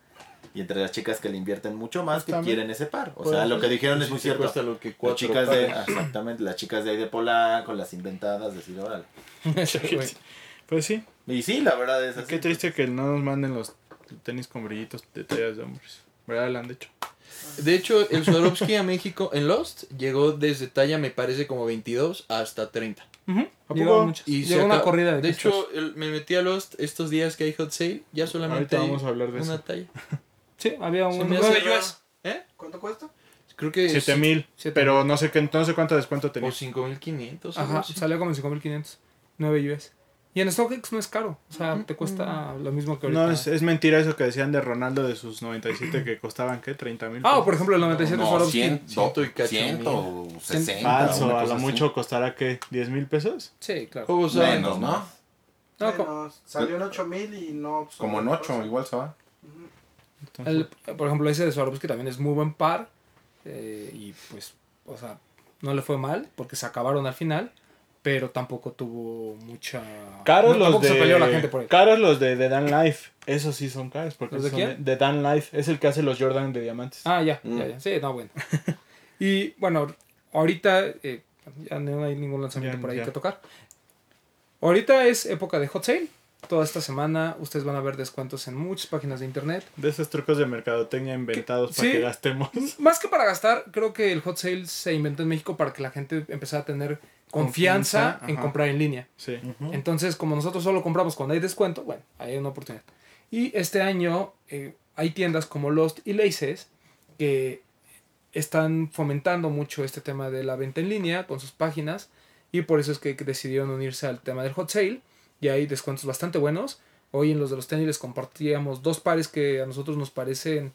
y entre las chicas que le invierten mucho más que También. quieren ese par. O Puede sea, lo que dijeron es muy cierto. lo que Las chicas de, exactamente, las chicas de ahí de Polanco, las inventadas, decir, órale. Pues sí, Y sí, la verdad es así. qué triste que no nos manden los tenis con brillitos de tallas de hombres. ¿Verdad? Lo han dicho. De hecho, el Swarovski a México en Lost llegó desde talla, me parece, como 22 hasta 30. Ujú. ¿A Llegaron poco? Y se Llegó una corrida de, De hecho, el- me metí a Lost estos días que hay hot sale, ya solamente Ahorita vamos a hablar de una eso. talla. sí, había un me 9 hace raro. US. ¿Eh? ¿Cuánto cuesta? Creo que 7 mil, Siete pero no sé, qué, no sé cuánto descuento o tenía. 5500. algo Ajá, así. salió como en 5500. 9 US. Y en StockX no es caro. O sea, te cuesta lo mismo que ahorita. No, es, es mentira eso que decían de Ronaldo de sus 97 que costaban, ¿qué? 30 mil. Ah, o por ejemplo, el 97 No, Swarovski. 100, Ciento y cacho 160. Falso, a lo así. mucho costará, ¿qué? ¿10 mil pesos? Sí, claro. Juegos saben. Menos, ¿no? Menos, salió en 8000 y no. pues, Como en 8, igual se va. el- por ejemplo, ese de Swarovski también es muy buen par. eh, y pues, o sea, no le fue mal porque se acabaron al final. Pero tampoco tuvo mucha. Caros no, los de. se peleó la gente por él. Caros los de, de Dan Life. Esos sí son caros. Porque ¿Los de son quién? de Dan Life. Es el que hace los Jordan de diamantes. Ah, ya, Mm. ya, ya. Sí, no, bueno. y bueno, ahorita eh, ya no hay ningún lanzamiento Ya, por ahí ya. que tocar. Ahorita es época de hot sale. Toda esta semana ustedes van a ver descuentos en muchas páginas de internet. De esos trucos de mercadotecnia inventados para Sí. que gastemos. Más que para gastar, creo que el hot sale se inventó en México para que la gente empezara a tener confianza, Confianza, en comprar en línea. Sí. Entonces, como nosotros solo compramos cuando hay descuento, bueno, hay una oportunidad. Y este año eh, hay tiendas como Lost y Laces que están fomentando mucho este tema de la venta en línea con sus páginas y por eso es que decidieron unirse al tema del hot sale y hay descuentos bastante buenos. Hoy en los de los tenis les compartíamos dos pares que a nosotros nos parecen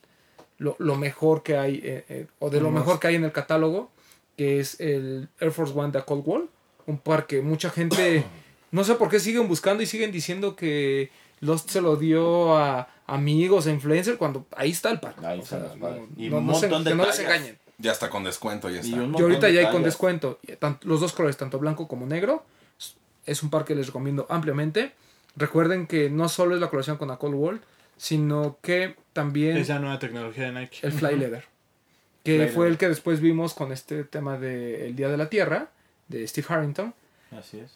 lo, lo mejor que hay eh, eh, o de lo mejor que hay en el catálogo que es el Air Force One de Cold Wall un par que mucha gente no sé por qué siguen buscando y siguen diciendo que Lost se lo dio a amigos, a influencers, cuando ahí está el par. Ahí O sea, no- Y no- un no se- montón de que no les tallas. engañen. Ya está con descuento, ya Y está. Y ahorita ya hay con descuento. Los dos colores, tanto blanco como negro. Es un par que les recomiendo ampliamente. Recuerden que no solo es la colaboración con la Cold Wall, sino que también Es la nueva tecnología de Nike. el Fly Leather. Que fue el que después vimos con este tema del Día de la Tierra, de Steve Harrington. Así es.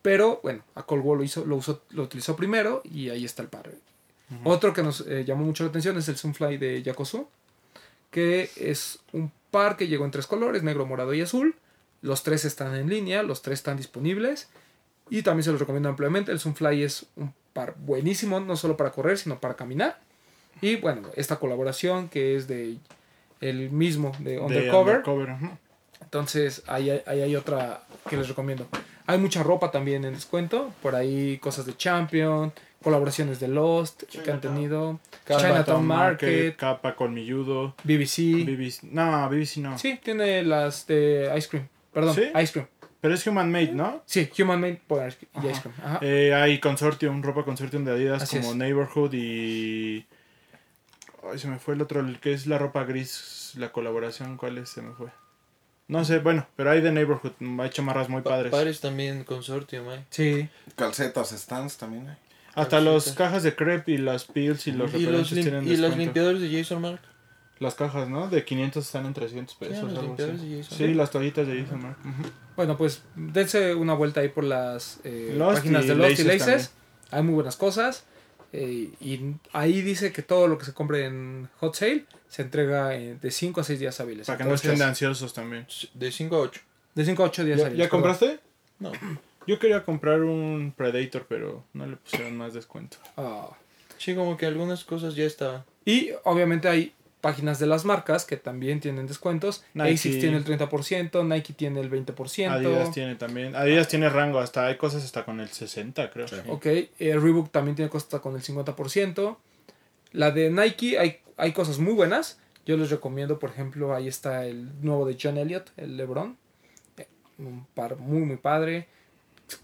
Pero bueno, a Cold War lo, hizo, lo, usó, lo utilizó primero y ahí está el par. Otro que nos eh, llamó mucho la atención es el Sunfly de Yakosu, que es un par que llegó en tres colores, negro, morado y azul. Los tres están en línea, los tres están disponibles y también se los recomiendo ampliamente. El Sunfly es un par buenísimo, no solo para correr, sino para caminar. Y bueno, esta colaboración que es de el mismo de De Undercover. Entonces, ahí, hay- ahí hay otra que les recomiendo. Hay mucha ropa también en descuento. Por ahí cosas de Champion, colaboraciones de Lost que han tenido. Chinatown Market, Capa Colmilludo. BBC. BBC. No, BBC no. Sí, tiene las de Ice Cream. Perdón, ¿Sí? Ice Cream. Pero es Human Made, ¿no? Sí, Human Made por Ice y Ajá. Ice Cream. Ajá. Eh, hay Consortium, ropa Consortium de Adidas Así como es. Neighborhood y... Ay, se me fue el otro, el que es la ropa gris, la colaboración, ¿cuál es? Se me fue. No sé, bueno, pero hay de Neighborhood, ha chamarras muy Pa- padres. Pares también consortium, ¿eh? Sí. Calcetas, stands también hay. Hasta los cajas de crepe y las pills y los Y los, tienen y los limpiadores de Jason Mark. Las cajas, ¿no? De 500 están en 300 pesos. los algo limpiadores así. de Jason Sí, Mark. las toallitas de Jason Mark. ujú. Bueno, pues dense una vuelta ahí por las eh, páginas de Lost y Laces Laces. Hay muy buenas cosas. Eh, y ahí dice que todo lo que se compre en Hot Sale se entrega eh, de 5 a 6 días hábiles. Para que no estén ansiosos también. De 5 a 8. De 5 a 8 días ¿Ya, hábiles. ya compraste? No. Yo quería comprar un Predator, pero no le pusieron más descuento. Ah. Sí, como que algunas cosas ya estaban. Y obviamente hay páginas de las marcas que también tienen descuentos. Nike. ASICS tiene el 30%, Nike tiene el 20%. Adidas tiene también. Adidas tiene rango, hasta hay cosas hasta con el 60, creo. Sí. Ok, eh, Reebok también tiene cosas con el 50%. La de Nike hay, hay cosas muy buenas. Yo les recomiendo, por ejemplo, ahí está el nuevo de John Elliott, el LeBron. Eh, Un par muy, muy padre.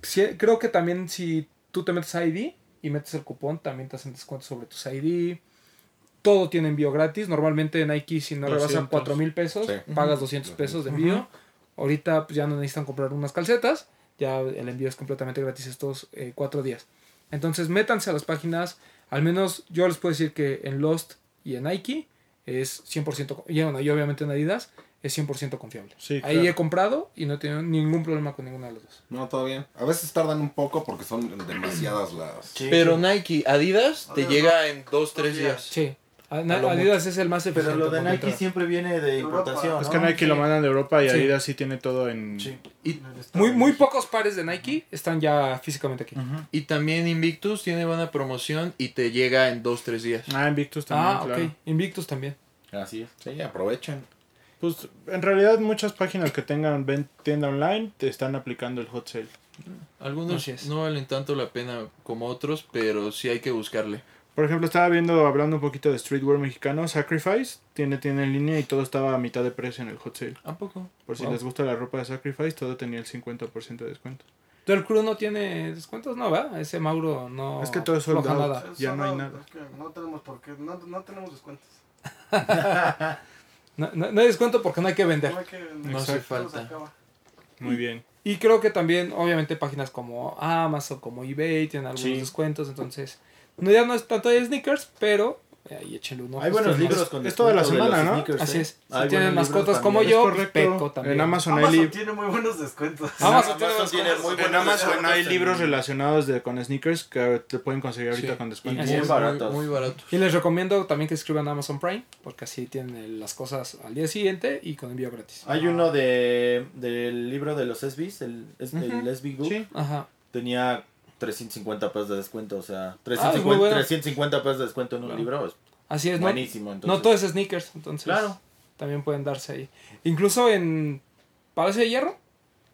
Sí, creo que también si tú te metes a ID y metes el cupón, también te hacen descuento sobre tus ID. Todo tiene envío gratis. Normalmente Nike, si no rebasa 200. 4 mil pesos, Sí. pagas 200 pesos de envío. Ahorita pues, ya no necesitan comprar unas calcetas. Ya el envío es completamente gratis estos eh, cuatro días. Entonces métanse a las páginas. Al menos yo les puedo decir que en Lost y en Nike es 100%. co- Y, bueno, y obviamente en Adidas es 100% confiable. Sí, Ahí claro. he comprado y no he tenido ningún problema con ninguna de las dos. No, todo bien. A veces tardan un poco porque son demasiadas las... Pero Nike, Adidas te Adidas, llega no. en 2, 3 Dos días. Sí. Adidas es el más Pero eficiente. lo de Nike siempre viene de importación. Es que Nike lo mandan de Europa y Sí. Adidas sí tiene todo en... Sí. Y, Muy, muy pocos pares de Nike están ya físicamente aquí. y también Invictus tiene buena promoción y te llega en 2, 3 días. Ah, Invictus también, Ah, claro. ok. Invictus también. Así es. Sí, aprovechen. Pues en realidad muchas páginas que tengan tienda online te están aplicando el hot sale. Algunos no valen tanto la pena como otros, pero sí hay que buscarle. Por ejemplo, estaba viendo, hablando un poquito de streetwear mexicano, Sacrifice tiene tienda en línea y todo estaba a mitad de precio en el hot sale. ¿A poco? Por si Wow. les gusta la ropa de Sacrifice, todo tenía el 50% de descuento. ¿El Crew no tiene descuentos? No, ¿verdad? Ese Mauro no. Es que todo es sold out. nada. Ya no hay nada. Es que no tenemos por qué, no, no tenemos descuentos. No, no- no hay descuento porque no hay que vender. No hay que No hace falta. acaba. Muy bien. Y creo que también, obviamente, páginas como Amazon, como eBay tienen algunos Sí. descuentos. Entonces, no, ya no es tanto de sneakers, pero eh, ahí échenle un ojo. Hay buenos libros con es toda la de semana, ¿no? sneakers, Así ¿eh? es. Si tienen mascotas como yo, correcto. peco también. En Amazon Amazon tiene muy buenos descuentos. Amazon tiene Amazon tiene muy En buenos Amazon descuentos hay en- libros relacionados de, con sneakers que te pueden conseguir ahorita Sí. con Y descuento. Así muy baratos. Muy, muy baratos. Y les recomiendo también que escriban a Amazon Prime, porque así tienen las cosas al día siguiente y con envío gratis. Hay uno de del libro de los SBs, el, el Ujú. SB Book. Sí. Ajá. Tenía 350 pesos de descuento, o sea, Ah, es muy 350, bueno. 350 pesos de descuento en un Claro. libro. Es Así es, ¿no? buenísimo. Entonces, No todo es sneakers, entonces Claro. también pueden darse ahí. Incluso en Palacio de Hierro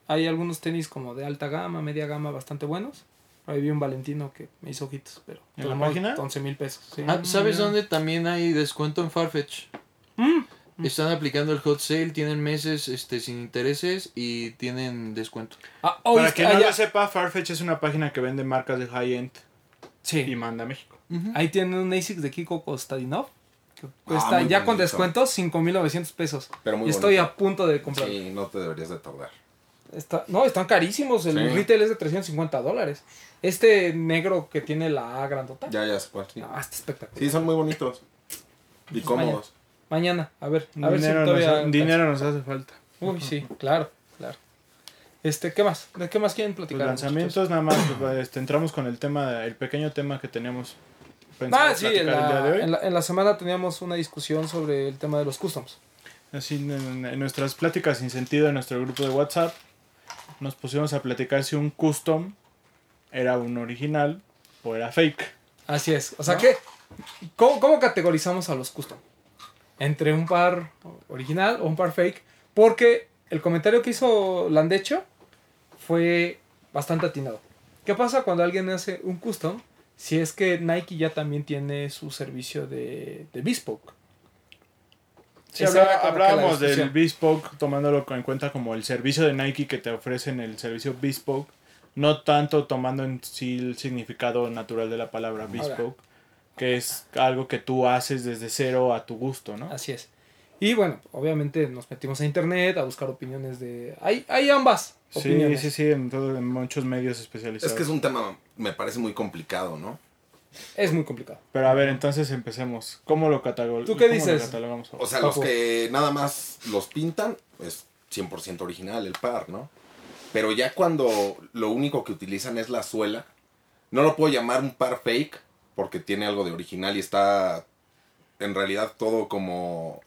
hay algunos tenis como de alta gama, media gama, bastante buenos. Ahí vi un Valentino que me hizo ojitos, pero ¿En la página? 11 mil pesos. sí. Ah, ¿Sabes dónde también hay descuento en Farfetch? Mm. Están aplicando el hot sale, tienen meses este sin intereses y tienen descuento. Ah, hoy Para está- quien no ah, ya. lo sepa, Farfetch es una página que vende marcas de high-end. Sí. y manda a México. Ahí tienen un ASIC de Kiko Kostadinov. Que cuesta Ah, ya con bonito. descuento 5.900 pesos. Pero muy y estoy bonito. a punto de comprar. Sí, no te deberías de tardar. Está, no, están carísimos. El Sí. retail es de 350 dólares. Este negro que tiene la A grandota. Ya, ya sé cuál. Sí. No, está espectacular. Sí, son muy bonitos. Y Pues cómodos. Mañana, a ver. A ver si dinero, todavía. nos, ha- dinero nos hace falta. Uy, sí, claro, claro. Este, ¿qué más? ¿De qué más quieren Los platicar? lanzamientos, nada más, pues, este, entramos con el tema, el pequeño tema que teníamos pensado Ah, sí, en platicar el día de la, hoy. en, la, en la semana teníamos una discusión sobre el tema de los customs. Así, en, en nuestras pláticas sin sentido en nuestro grupo de WhatsApp, nos pusimos a platicar si un custom era un original o era fake. Así es. O sea, ¿qué? ¿Cómo, cómo categorizamos a los custom? Entre un par original o un par fake. Porque el comentario que hizo Landecho fue bastante atinado. ¿Qué pasa cuando alguien hace un custom? Si es que Nike ya también tiene su servicio de, de bespoke. Sí, hablábamos del bespoke tomándolo en cuenta como el servicio de Nike que te ofrecen el servicio bespoke, no tanto tomando en sí el significado natural de la palabra bespoke, que es algo que tú haces desde cero a tu gusto, ¿no? Así es. Y bueno, obviamente nos metimos a internet a buscar opiniones de... Hay, hay ambas Sí, opiniones. sí, sí, en, todo- en muchos medios especializados. Es que es un tema, me parece muy complicado, ¿no? Es muy complicado. Pero a ver, entonces empecemos. ¿Cómo lo, catalog ¿Tú qué dices? catalogamos? O sea, Papu. los que nada más los pintan, es 100% original el par, ¿no? Pero ya cuando lo único que utilizan es la suela, no lo puedo llamar un par fake, porque tiene algo de original y está en realidad todo como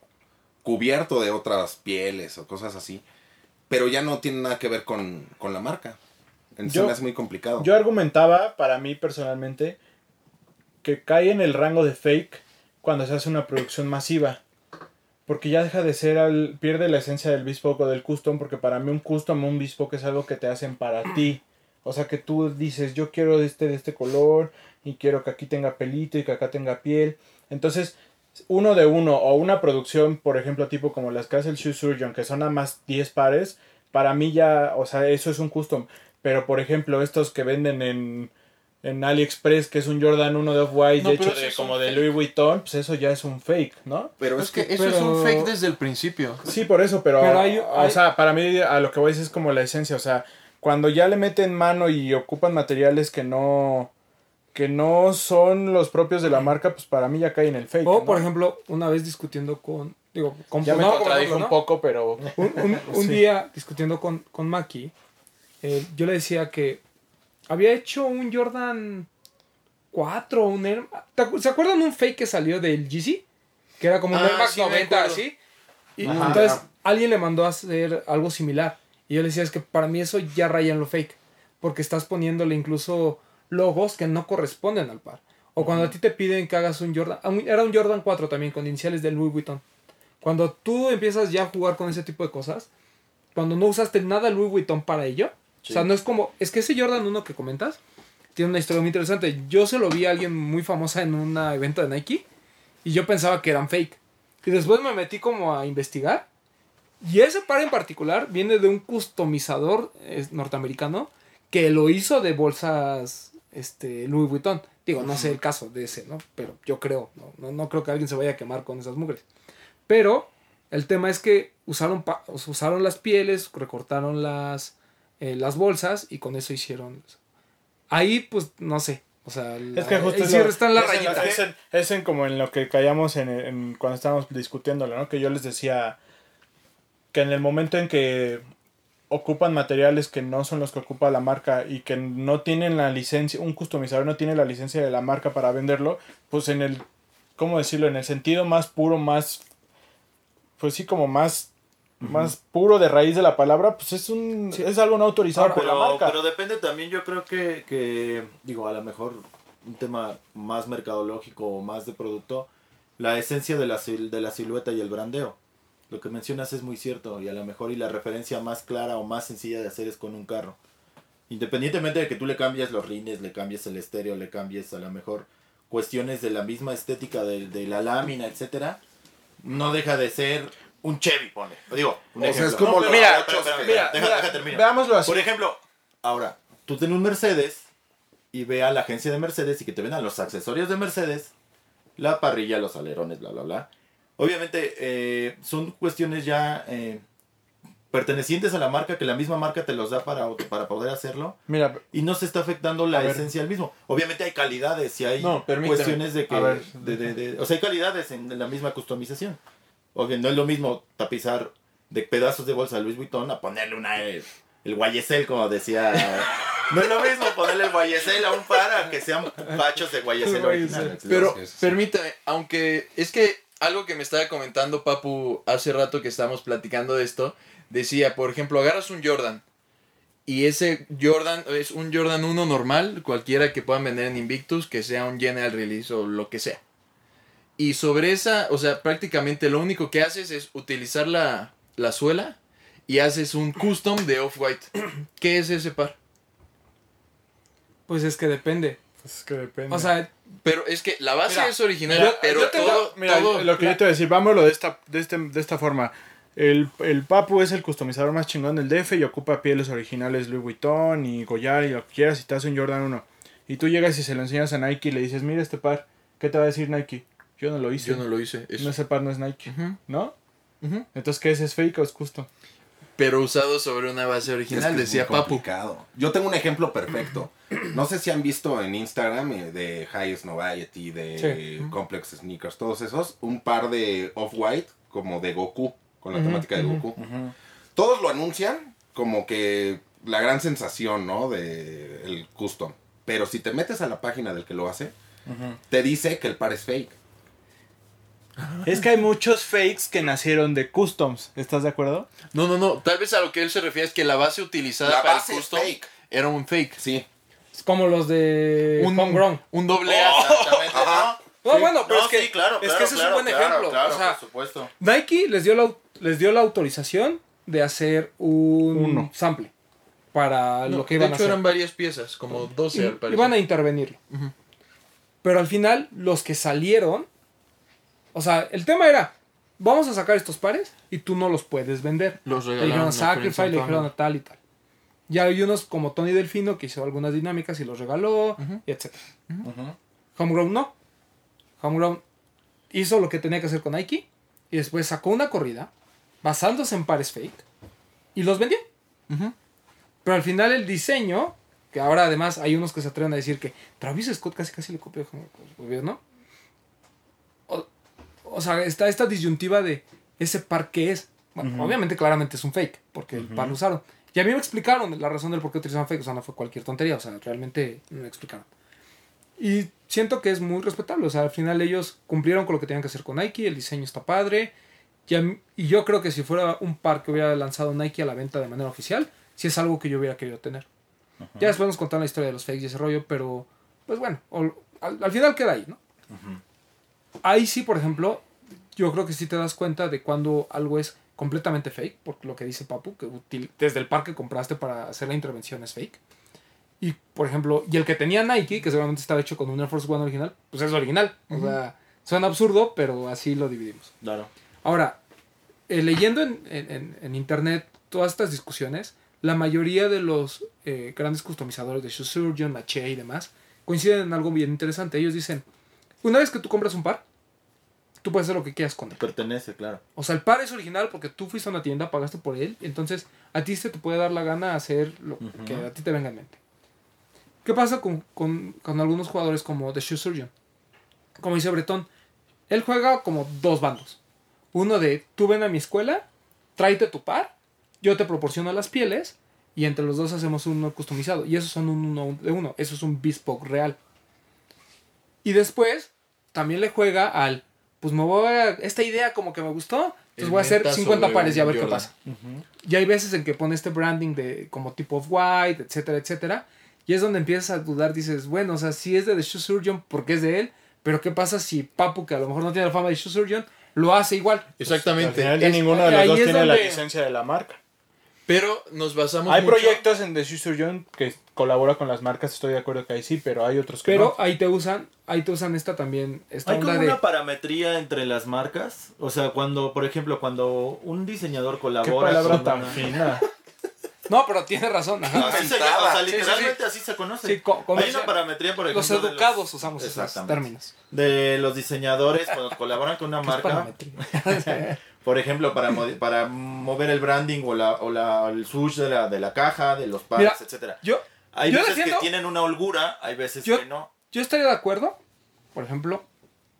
cubierto de otras pieles o cosas así. Pero ya no tiene nada que ver con, con la marca. Entonces Yo- me hace muy complicado. Yo argumentaba, para mí personalmente, que cae en el rango de fake cuando se hace una producción masiva. Porque ya deja de ser, al, pierde la esencia del bespoke o del custom, porque para mí un custom o un bespoke es algo que te hacen para ti. O sea que tú dices, yo quiero este de este color y quiero que aquí tenga pelito y que acá tenga piel. Entonces, uno de uno o una producción, por ejemplo, tipo como las que hace el Shoe Surgeon, que son nada más 10 pares, para mí ya, o sea, eso es un custom. Pero, por ejemplo, estos que venden en, en AliExpress, que es un Jordan 1 de Off-White, No, de pero hecho, de, como de. Louis Vuitton, pues eso ya es un fake, ¿no? Pero Es que eso es un fake desde el principio. Sí, por eso, pero, Pero hay- o sea, para mí a lo que voy es, es como la esencia, o sea, cuando ya le meten mano y ocupan materiales que no que no son los propios de la marca, pues para mí ya cae en el fake. O, ¿no? por ejemplo, una vez discutiendo con... Digo, con ya me no, contradijo con- un poco, pero Un, un- un Sí. día discutiendo con, con Maki, eh, yo le decía que había hecho un Jordan 4, un Air... ¿te acu- ¿Se acuerdan un fake que salió del GC? Que era como un Ah, Air Max sí, me 90 acuerdo. así. Y Ajá. entonces alguien le mandó a hacer algo similar. Y yo le decía, es que para mí eso ya raya en lo fake. Porque estás poniéndole incluso logos que no corresponden al par. O cuando a ti te piden que hagas un Jordan... ah, Era un Jordan 4 también, con iniciales de Louis Vuitton. Cuando tú empiezas ya a jugar con ese tipo de cosas, cuando no usaste nada Louis Vuitton para ello, o sea, no es como, es que ese Jordan 1 que comentas tiene una historia muy interesante. Yo se lo vi a alguien muy famosa en un evento de Nike y yo pensaba que eran fake. Y después me metí como a investigar y ese par en particular viene de un customizador eh, norteamericano que lo hizo de bolsas este, Louis Vuitton. Digo, no sé el caso de ese, ¿no? Pero yo creo, no, no, no creo que alguien se vaya a quemar con esas mugres. Pero el tema es que usaron, usaron las pieles, recortaron las, eh, las bolsas y con eso hicieron. eso. Ahí, pues, no sé. O sea, es que justo el es cierre lo- está en la es en- rayita. Es en, es en como en lo que callamos en, en- cuando estábamos discutiéndolo, ¿no? Que yo les decía que en el momento en que ocupan materiales que no son los que ocupa la marca y que no tienen la licencia, un customizador no tiene la licencia de la marca para venderlo, pues en el, ¿cómo decirlo? En el sentido más puro, más, pues sí, como más, más puro de raíz de la palabra, pues es un, es algo no autorizado Ahora, por la Pero, marca. pero depende también, yo creo que, que, digo, a lo mejor un tema más mercadológico o más de producto, la esencia de la, de la silueta y el brandeo. Lo que mencionas es muy cierto y a lo mejor y la referencia más clara o más sencilla de hacer es con un carro. Independientemente de que tú le cambies los rines, le cambies el estéreo, le cambies a lo mejor cuestiones de la misma estética de, de la lámina, etcétera, no deja de ser un Chevy, pone. Digo, un O sea, es como No, mira, ocho, espera, espera, Mira, deja- mira, deja terminar. veámoslo así. Por ejemplo, ahora, tú tienes un Mercedes y ve a la agencia de Mercedes y que te vendan los accesorios de Mercedes, la parrilla, los alerones, bla, bla, bla. Obviamente eh, son cuestiones ya eh, pertenecientes a la marca, que la misma marca te los da para, para poder hacerlo. Mira, Y no se está afectando la A esencia del mismo. Obviamente hay calidades y hay No, cuestiones de que... A ver. de- de- de- o sea, hay calidades en la misma customización. Obvio, no es lo mismo tapizar de pedazos de bolsa de Louis Vuitton a ponerle una... eh, el guayesel, como decía... No es lo mismo ponerle el guayesel a un par a que sean pachos de guayesel original. Pero Sí, sí, sí. permítame, aunque es que algo que me estaba comentando Papu hace rato que estábamos platicando de esto, decía, por ejemplo, agarras un Jordan y ese Jordan es un Jordan 1 normal, cualquiera que puedan vender en Invictus, que sea un General Release o lo que sea. Y sobre esa, o sea, prácticamente lo único que haces es utilizar la, la suela y haces un custom de Off-White. ¿Qué es ese par? Pues es que depende. pues es que depende. O sea, Pero es que la base Mira, es original, pero todo, mira, todo- lo que yo te voy a decir, vámonos de esta, de este, de esta forma. El, el Papu es el customizador más chingón del DF y ocupa pieles originales Louis Vuitton y Goyard y lo que quieras y te hace un Jordan 1. Y tú llegas y se lo enseñas a Nike y le dices, mira este par, ¿qué te va a decir Nike? Yo no lo hice. yo no lo hice. eso. No, ese par no es Nike, ¿no? Entonces, ¿qué es? ¿Es fake o es custom? Pero usado sobre una base Es original, que es decía muy Papu. complicado. Yo tengo un ejemplo perfecto. No sé si han visto en Instagram eh, de Highest Noviety, de Sí. Complex Sneakers, todos esos, un par de Off-White como de Goku, con la temática de. Goku. Todos lo anuncian como que la gran sensación, ¿no? De el custom. Pero si te metes a la página del que lo hace, te dice que el par es fake. Es que hay muchos fakes que nacieron de customs, ¿estás de acuerdo? No, no, no. Tal vez a lo que él se refiere es que la base utilizada La para base el custom fake. era un fake. Sí. es como los de Un, Homegrown. un doble A. Exactamente. Ajá. No, bueno, pero No, es que, sí, claro, es, claro, que ese claro, es un buen claro, ejemplo. Claro, o sea, por supuesto. Nike les dio, la, les dio la autorización de hacer un Uno. sample para No, lo que de iban a hecho hacer. eran varias piezas, como 12 al y, parecer. iban a intervenirlo. Ujú. Pero al final, los que salieron. O sea, el tema era: vamos a sacar estos pares y tú no los puedes vender. Los Le dijeron a a Sacrifice, le dijeron a tal y tal. Ya hay unos como Tony Delfino que hizo algunas dinámicas y los regaló, y etc. Homegrown no. Homegrown hizo lo que tenía que hacer con Nike y después sacó una corrida basándose en pares fake y los vendió. Ujú. Pero al final el diseño, que ahora además hay unos que se atreven a decir que Travis Scott casi casi le copió, obvio, ¿no? O, sea, está esta disyuntiva de ese par que es. Bueno, obviamente claramente es un fake, porque el par lo usaron. Y a mí me explicaron la razón del por qué utilizaban fake, o sea, no fue cualquier tontería, o sea, realmente me explicaron. Y siento que es muy respetable, o sea, al final ellos cumplieron con lo que tenían que hacer con Nike, el diseño está padre. Y, mí- y yo creo que si fuera un par que hubiera lanzado Nike a la venta de manera oficial, sí es algo que yo hubiera querido tener. Ya después nos contaron la historia de los fakes y ese rollo, pero pues bueno, o- al, al final queda ahí, ¿no? Ahí sí, por ejemplo, yo creo que sí te das cuenta de cuando algo es completamente fake, por lo que dice Papu, que util- desde el par que compraste para hacer la intervención es fake. Y, por ejemplo, y el que tenía Nike, que seguramente estaba hecho con un Air Force One original, pues es original. O sea, suena absurdo, pero así lo dividimos. Claro. Ahora, eh, leyendo en, en- en- en internet todas estas discusiones, la mayoría de los eh, grandes customizadores de Shoe Surgeon, Maché y demás coinciden en algo bien interesante. Ellos dicen, una vez que tú compras un par, tú puedes hacer lo que quieras con él. Pertenece, claro. O sea, el par es original porque tú fuiste a una tienda, pagaste por él, entonces a ti se te puede dar la gana hacer lo Ujú. que a ti te venga en mente. ¿Qué pasa con, con- con algunos jugadores como The Shoe Surgeon? Como dice Bretón, él juega como dos bandos. Uno de, tú ven a mi escuela, tráete tu par, yo te proporciono las pieles, y entre los dos hacemos uno customizado. Y esos son un uno de uno, eso es un bespoke real. Y después, también le juega al, pues me voy a, esta idea como que me gustó, entonces El voy a hacer meta 50 sobre pares y a ver qué pasa. Y hay veces en que pone este branding de como tipo of white, etcétera, etcétera. Y es donde empiezas a dudar, dices, bueno, o sea, si es de The Shoe Surgeon porque es de él, pero ¿qué pasa si Papu, que a lo mejor no tiene la fama de Shoe Surgeon, lo hace igual? Al Exactamente. final ya Es- ninguno de los ahí dos es tiene la donde- licencia de la marca. pero nos basamos Hay mucho- proyectos en The Shoe Surgeon que colabora con las marcas, estoy de acuerdo que ahí sí, pero hay otros que Pero no. ahí te usan, ahí te usan esta también, esta Hay onda como de... una parametría entre las marcas. O sea, cuando, por ejemplo, cuando un diseñador Qué colabora palabra con tan una- fina. No, pero tiene razón. ajá. Así se o sea, Sí, sí, literalmente así se conoce. Sí, co- Hay una parametría, por ejemplo. Los de los- educados usamos esos términos. De los diseñadores cuando colaboran con una ¿Qué marca, parametría? por ejemplo, para, mo- para mover el branding o, la, o la, el swoosh de la, de la caja, de los pads, etcétera. Yo, Hay yo veces que tienen una holgura, hay veces Yo- que no. yo estaría de acuerdo, por ejemplo,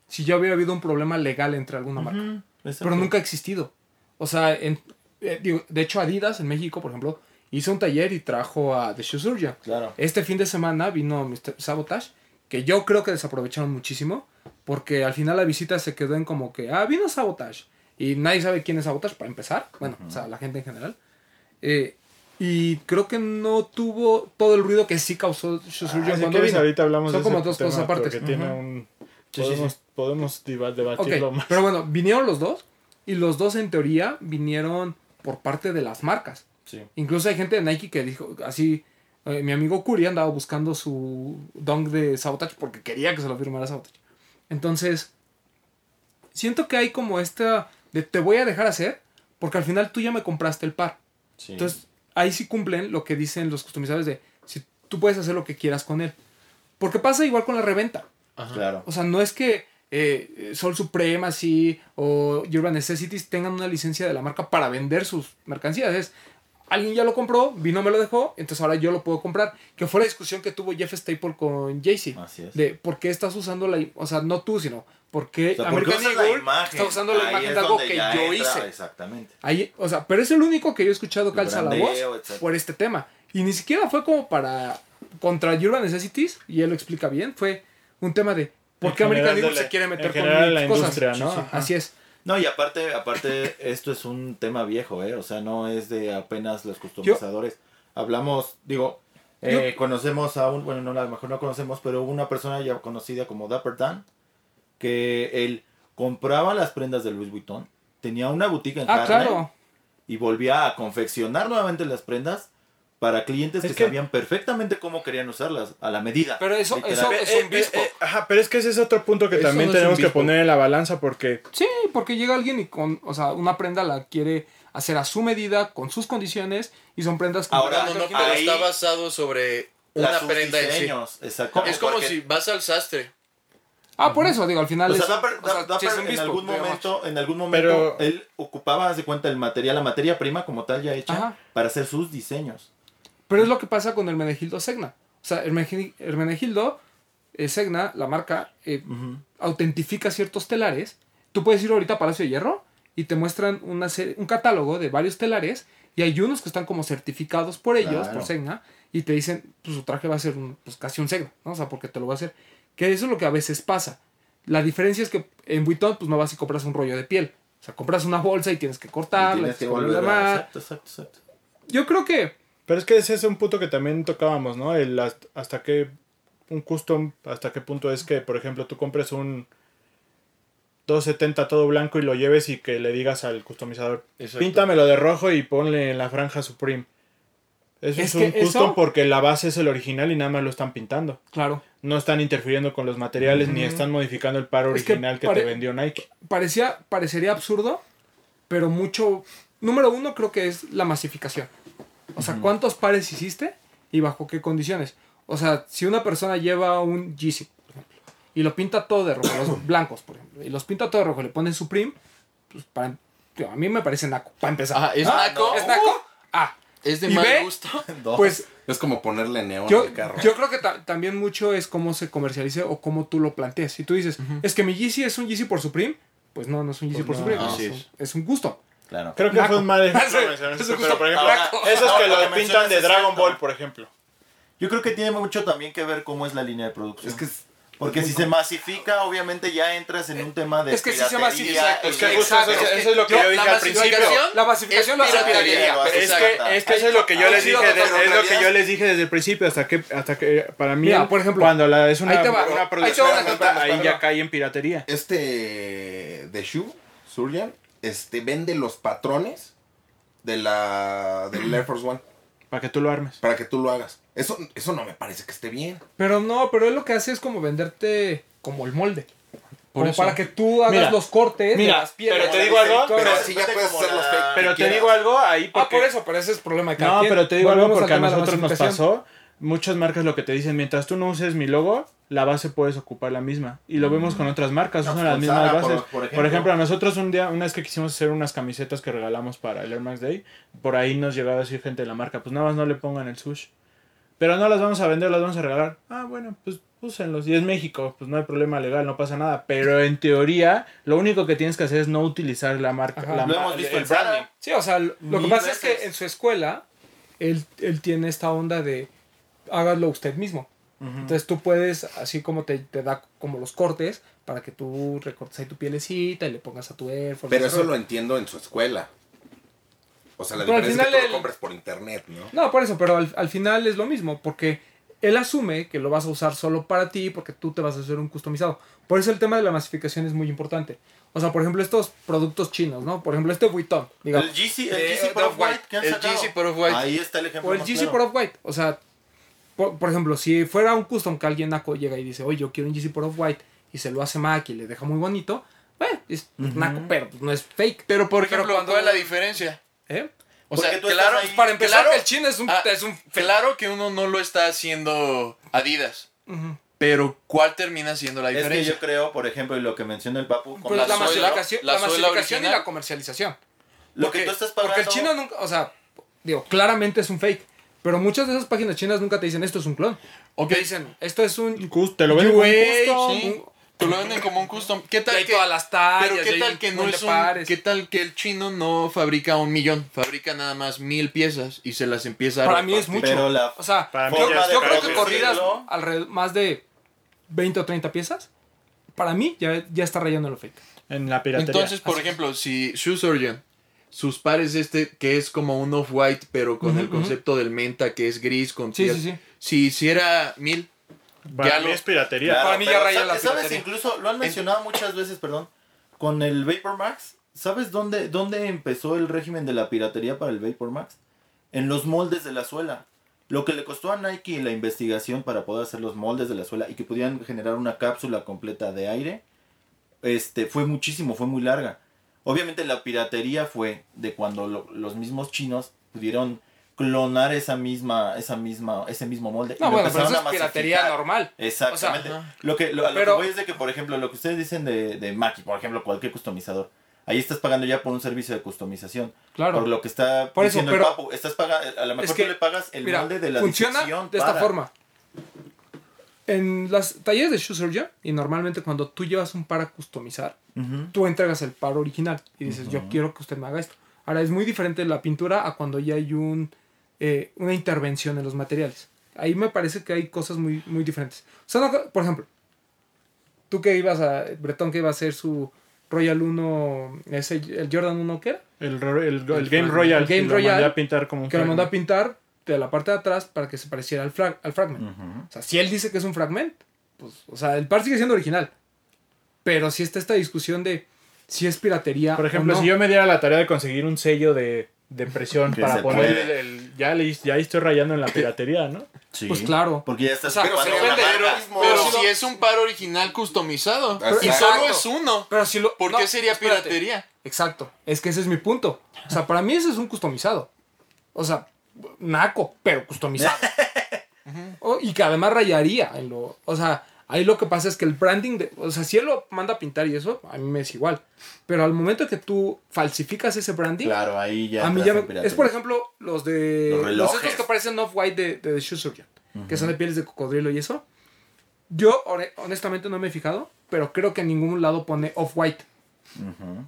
si ya hubiera habido un problema legal entre alguna marca. Ujú, exacto. Pero nunca ha existido. O sea, en- eh, digo, de hecho Adidas en México, por ejemplo, hizo un taller y trajo a The Shoe Surgeon. Claro. Este fin de semana vino Mr. Sabotage, que yo creo que desaprovecharon muchísimo, porque al final la visita se quedó en como que, ah, vino Sabotage. Y nadie sabe quién es Sabotage para empezar. Bueno, o sea, la gente en general. Eh, y creo que no tuvo todo el ruido que sí causó Shoe Ah, cuando vino. ahorita hablamos Son de como dos tema cosas aparte. porque tiene un... Podemos, podemos debatirlo más. pero bueno, vinieron los dos y los dos en teoría vinieron por parte de las marcas. Sí. Incluso hay gente de Nike que dijo así, eh, mi amigo Curi andaba buscando su dunk de Sabotage porque quería que se lo firmara Sabotage. Entonces, siento que hay como esta de te voy a dejar hacer porque al final tú ya me compraste el par. sí. Entonces, ahí sí cumplen lo que dicen los customizadores de si tú puedes hacer lo que quieras con él. Porque pasa igual con la reventa. Ajá. claro. O sea, no es que eh, Sol Supremacy o Urban Necessities tengan una licencia de la marca para vender sus mercancías. Es, alguien ya lo compró, vino, me lo dejó, entonces ahora yo lo puedo comprar. Que fue la discusión que tuvo Jeff Staple con Jay-Z. Así es. De por qué estás usando la... O sea, no tú, sino O sea, porque American la Eagle imagen. está usando la Ahí imagen de algo que yo entra, hice. Exactamente. Ahí, o sea, pero es el único que yo he escuchado calza la voz etcétera. por este tema. Y ni siquiera fue como para contra Urban Necessities, y él lo explica bien, fue un tema de por qué American Eagle se quiere meter con la cosas. industria. Así es. No, y aparte, aparte, esto es un tema viejo, ¿eh? O sea, no es de apenas los customizadores. Hablamos, digo, eh, conocemos a un, bueno, no, a lo mejor no conocemos, pero una persona ya conocida como Dapper Dan, que él compraba las prendas de Louis Vuitton, tenía una boutique en Ah, Harlem claro. y volvía a confeccionar nuevamente las prendas para clientes Es que, que- sabían perfectamente cómo querían usarlas, a la medida. Pero eso- eso- es un bespoke. Eh, ajá, pero es que ese es otro punto que Eso también no tenemos que poner en la balanza porque Sí, porque llega alguien y con, o sea, una prenda la quiere hacer a su medida, con sus condiciones, y son prendas que Ahora, No, no, pero Ahí- está basado sobre una prenda en sí. Es como porque- si vas al sastre. Ah, por eso, digo, al final O sea, es- Dapper, o sea, Dapper en algún momento, en algún momento, Pero- él ocupaba, haz de cuenta, el material, la materia prima como tal ya hecha, Ajá. para hacer sus diseños. Pero es lo que pasa con Hermenegildo Segna. O sea, Hermenegildo eh, Segna, la marca, eh, autentifica ciertos telares. Tú puedes ir ahorita a Palacio de Hierro y te muestran una serie- un catálogo de varios telares y hay unos que están como certificados por ellos, Claro. por Segna, y te dicen, pues su traje va a ser un- pues, casi un Segna, ¿no? O sea, porque te lo va a hacer. Que eso es lo que a veces pasa. La diferencia es que en Vuitton, pues no vas y compras un rollo de piel. O sea, compras una bolsa y tienes que Y cortarla, tienes que tienes que volver volverla. Exacto, exacto, exacto. Yo creo que Pero es que ese es un punto que también tocábamos, ¿no? El hasta, hasta qué un custom, hasta qué punto es que, por ejemplo, tú compres un 270 todo blanco y lo lleves y que le digas al customizador, Exacto. píntamelo de rojo y ponle en la franja Supreme. Eso es, Es un custom eso- porque la base es el original y nada más lo están pintando. Claro. No están interfiriendo con los materiales ni están modificando el par Es que original que, pare- te vendió Nike. parecía, parecería absurdo, pero mucho. Número uno, creo que es la masificación. O sea, ¿cuántos pares hiciste y bajo qué condiciones? O sea, si una persona lleva un Yeezy, por ejemplo, y lo pinta todo de rojo, los blancos, por ejemplo, y los pinta todo de rojo le ponen Supreme, pues para, a mí me parece naco, para empezar. Ajá, ¿es Ah, naco? ¿Es naco? Ah, Es de ¿Y mal ve? gusto. Dos. pues Es como ponerle neón yo, al carro. yo creo que ta- también mucho es cómo se comercialice o cómo tú lo planteas. Si tú dices, es que mi Yeezy es un Yeezy por Supreme, pues no, no es un Yeezy por no, Supreme, es, un- es un gusto. Claro. Creo que Naco. fue un mal ejemplo gusto pero por ejemplo, Ahora, esos que lo lo que pintan de Dragon. Ball, por ejemplo. Yo creo que tiene mucho también que ver cómo es la línea de producción. Es que es- Porque si se masifica, obviamente ya entras en un tema de Es que sí se masifica, Es que justo eso, Es eso es lo que yo, dije al principio. La masificación lo es hace piratería. piratería. Pero Es que, es que eso es lo que yo les dije, es lo que yo les dije desde el principio, hasta que, hasta que para mí, Mira, por ejemplo, cuando la, es una, producción, ahí ya cae en piratería. Este de Shoe, Surgeon, este vende los patrones de la del Air Force One Para que tú lo armes. para que tú lo hagas. Eso, eso no me parece que esté bien. Pero no, pero él lo que hace es como venderte como el molde. Por como eso. para que tú hagas Mira, los cortes mira, de las piedras. pero te digo algo, Pero así ya puedes hacer los fake. Pero te digo algo ahí Ah, por eso, pero ese es el problema de cada No, quien. pero te digo algo al porque a nosotros nos pasó. Muchas marcas lo que te dicen, mientras tú no uses mi logo, la base puedes ocupar la misma. Y lo vemos con otras marcas, usan las mismas bases. por- por Por ejemplo, ejemplo. a nosotros un día, una vez que quisimos hacer unas camisetas que regalamos para el Air Max Day, por ahí nos llegaba a decir gente de la marca, pues nada más no le pongan el sush. Pero no las vamos a vender, las vamos a regalar. Ah, bueno, pues úsenlos. Y es México, pues no hay problema legal, no pasa nada. Pero en teoría, lo único que tienes que hacer es no utilizar la marca. La Lo ma- hemos visto el branding. Sí, o sea, lo lo que pasa es que en su escuela él, él tiene esta onda de hágalo usted mismo. Entonces tú puedes, así como te, te da como los cortes, para que tú recortes ahí tu pielecita y le pongas a tu Air Force. Pero eso lo entiendo en su escuela. O sea, la Pero al diferencia es que final tú lo compres por internet, ¿no? No, por eso, pero al, al final es lo mismo, porque él asume que lo vas a usar solo para ti, porque tú te vas a hacer un customizado. Por eso el tema de la masificación es muy importante. O sea, por ejemplo, estos productos chinos, ¿no? Por ejemplo, este Vuitton, digamos. El GC, el Eh, GC de por Off-White El. GC por Off-White. Ahí está el ejemplo. O el más GC claro. por Off-White. O sea, por, por ejemplo, si fuera un custom que alguien naco llega y dice, oye, yo quiero un GC por Off-White y se lo hace Mac y le deja muy bonito, bueno, es naco, pero pues, no es fake. Pero por Pero ejemplo, cuando- ¿cuál es la diferencia? ¿Eh? O Porque sea, claro, ahí- Para empezar, claro- el chino es un, Ah, es un claro que uno no lo está haciendo Adidas. Pero ¿cuál termina siendo la Es que diferencia? yo creo, por ejemplo, y lo que menciona el Papu, con Pues la la, masificación, la la suela masificación y la comercialización. lo Porque- que tú estás pagando. Porque el chino nunca, o sea, digo, claramente es un fake. Pero muchas de esas páginas chinas nunca te dicen esto es un clon. O Ok. te dicen esto es un Te lo como un UA, custom. Sí, te lo venden como un custom. ¿Qué y tal hay que todas las tallas. Pero qué tal que no es un, pares. qué tal que el chino no fabrica un millón, fabrica nada más mil piezas y se las empieza a Para mí es mucho. Pero la O sea, Para mí yo, yo creo que corridas alrededor, más de 20 o 30 piezas, para mí ya, ya está rayando lo fake. En la piratería. Entonces, por ejemplo, si Shoe Surgeon, sus pares este que es como un off-white, pero con el concepto del menta que es gris con Sí, piel, sí, sí. Si hiciera mil, Para ya mí lo- es piratería. Claro, Para mí ya pero raya ¿sabes- la ¿Sabes? piratería. Incluso lo han mencionado muchas veces, perdón, con el Vapor Max. ¿Sabes dónde, dónde empezó el régimen de la piratería para el Vapor Max? En los moldes de la suela. Lo que le costó a Nike la investigación para poder hacer los moldes de la suela y que pudieran generar una cápsula completa de aire, este, fue muchísimo, fue muy larga. Obviamente la piratería fue de cuando lo- los mismos chinos pudieron clonar esa misma, esa misma, ese mismo molde. No, bueno, pero eso es piratería normal. Exactamente. O sea, lo que, lo, que voy es de que, por ejemplo, lo que ustedes dicen de, de Maki, por ejemplo, cualquier customizador, ahí estás pagando ya por un servicio de customización. Claro. Por lo que está Por eso, diciendo pero- el Papu, estás pagando, a lo mejor Es que, tú le pagas el Mira, molde de la funciona de esta para- forma. En las talleres de Shoe Surgeon, y normalmente cuando tú llevas un par a customizar, tú entregas el par original y dices, yo quiero que usted me haga esto. Ahora, es muy diferente la pintura a cuando ya hay un, eh, una intervención en los materiales. Ahí me parece que hay cosas muy, muy diferentes. O sea, no- por ejemplo, tú que ibas a, Bretón que iba a hacer su Royal 1, ese, el Jordan 1, ¿qué era? El, el, el El Game Fragment. Royal. El Game que lo Royal, mandé a pintar como un Que lo mandó a fragment. pintar de la parte de atrás para que se pareciera al, frag- al fragment. O sea, si él dice que es un fragment, pues, o sea, el par sigue siendo original. Pero si está esta discusión de si es piratería. Por ejemplo, o no. si yo me diera la tarea de conseguir un sello de, de impresión Que para poner el, el- ya, le, ya estoy rayando en la piratería, ¿no? Sí. Pues claro. Porque ya estás O sea, Pero mismo- pero Pero- si es un par original customizado Exacto. y solo es uno, Pero si lo. ¿por no, qué sería espérate. piratería? Exacto. Es que ese es mi punto. O sea, para mí ese es un customizado. O sea, naco, pero customizado. O- y que además rayaría en lo. O sea, ahí lo que pasa es que el branding de. O sea, si él lo manda a pintar y eso, a mí me es igual. Pero al momento que tú falsificas ese branding. Claro, ahí ya. a mí ya me- es por ejemplo los de Los los, relojes. estos que parecen off white de, de que son de pieles de cocodrilo y eso yo hone- honestamente no me he fijado pero creo que en ningún lado pone off white Ujú.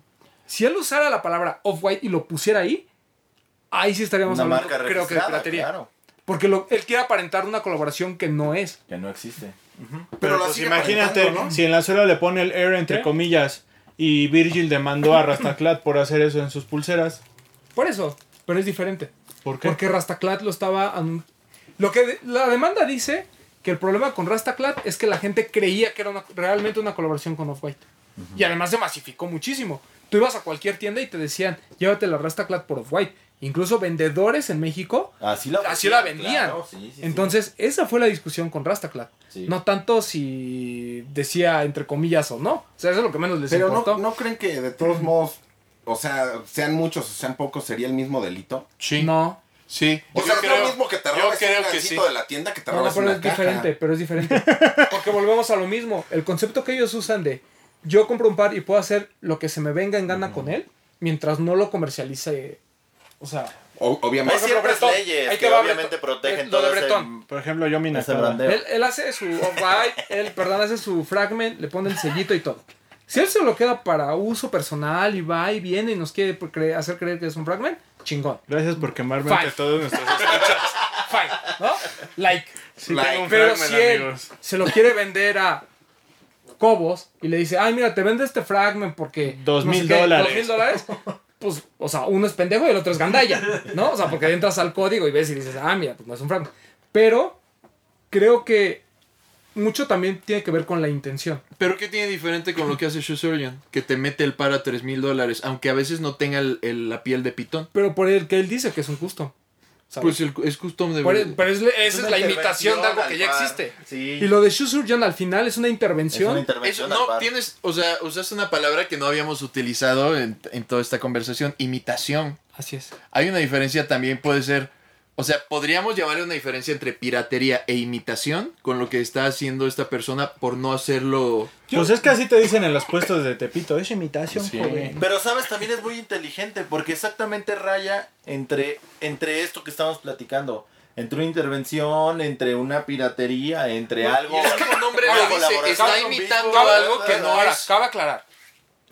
si él usara la palabra off white y lo pusiera ahí ahí sí estaríamos Una hablando marca creo que de piratería claro, porque lo- él quiere aparentar una colaboración que no es que no existe. Pero la Pues sigue imagínate, si en la suela le pone el Air entre ¿Qué? comillas y Virgil demandó a Rastaclat por hacer eso en sus pulseras. por eso pero es diferente ¿Por qué? Porque Rastaclat lo estaba. Lo que la demanda dice que el problema con Rastaclat es que la gente creía que era una- realmente una colaboración con Off-White. Y además se masificó muchísimo. Tú ibas a cualquier tienda y te decían, llévate la Rastaclat por Off-White. Incluso vendedores en México, Así la, Así la vendían. claro, sí, sí, sí. entonces esa fue la discusión con Rastaclat. Sí. No tanto si decía entre comillas o no. O sea, eso es lo que menos les Pero importó. no, no creen que de todos modos, o sea, sean muchos o sean pocos, sería el mismo delito. Sí. No, Sí. O Yo sea, es creo- lo mismo que te yo robes creo un que sí. de la tienda que te no, no, robes pero una es caja. diferente, pero es diferente. Porque volvemos a lo mismo. El concepto que ellos usan de yo compro un par y puedo hacer lo que se me venga en gana con él, mientras no lo comercialice. O sea, O- Hay obviamente. Por ejemplo, ciertas Bretón. leyes Ahí que obviamente protegen Lo todo de ese, Bretón. Por ejemplo, yo mi ese nakada. brandeo. Él, él hace su off-white, él, perdón, hace su fragment, le pone el sellito y todo. Si él se lo queda para uso personal y va y viene y nos quiere cre- hacer creer que es un fragment, chingón. Gracias por quemarme Fine. ante todos nuestros escuchas. Fine, ¿no? Like. Sí, Like. tengo un Pero fragment, si él amigos. se lo quiere vender a Cobos y le dice, ay, mira, te vende este fragment porque... Dos mil dólares. Dos mil dólares. Pues, o sea, uno es pendejo y el otro es gandalla, ¿no? O sea, porque entras al código y ves y dices, ah, mira, pues no es un fragment. Pero creo que mucho también tiene que ver con la intención. Pero ¿qué tiene diferente con lo que hace Shoe Surgeon? Que te mete el par a 3 mil dólares, aunque a veces no tenga el- el- la piel de pitón. Pero por el que él dice que es un custom. ¿Sabes? Pues el- es custom de pero es, esa es la imitación de algo que ya existe. Sí. Y lo de Shoe Surgeon al final es una es intervención. una Eso, intervención no, par. tienes, o sea, usaste una palabra que no habíamos utilizado en, en toda esta conversación, imitación. Así es. Hay una diferencia también, puede ser, o sea, podríamos llamarle una diferencia entre piratería e imitación con lo que está haciendo esta persona por no hacerlo... Pues es que así te dicen en los puestos de Tepito. Es imitación, Sí. joven. Pero sabes, también es muy inteligente porque exactamente raya entre, entre esto que estamos platicando. Entre una intervención, entre una piratería, entre algo... Es que el nombre lo dice, está imitando Bitcoin, algo que no Ahora, es... cabe aclarar.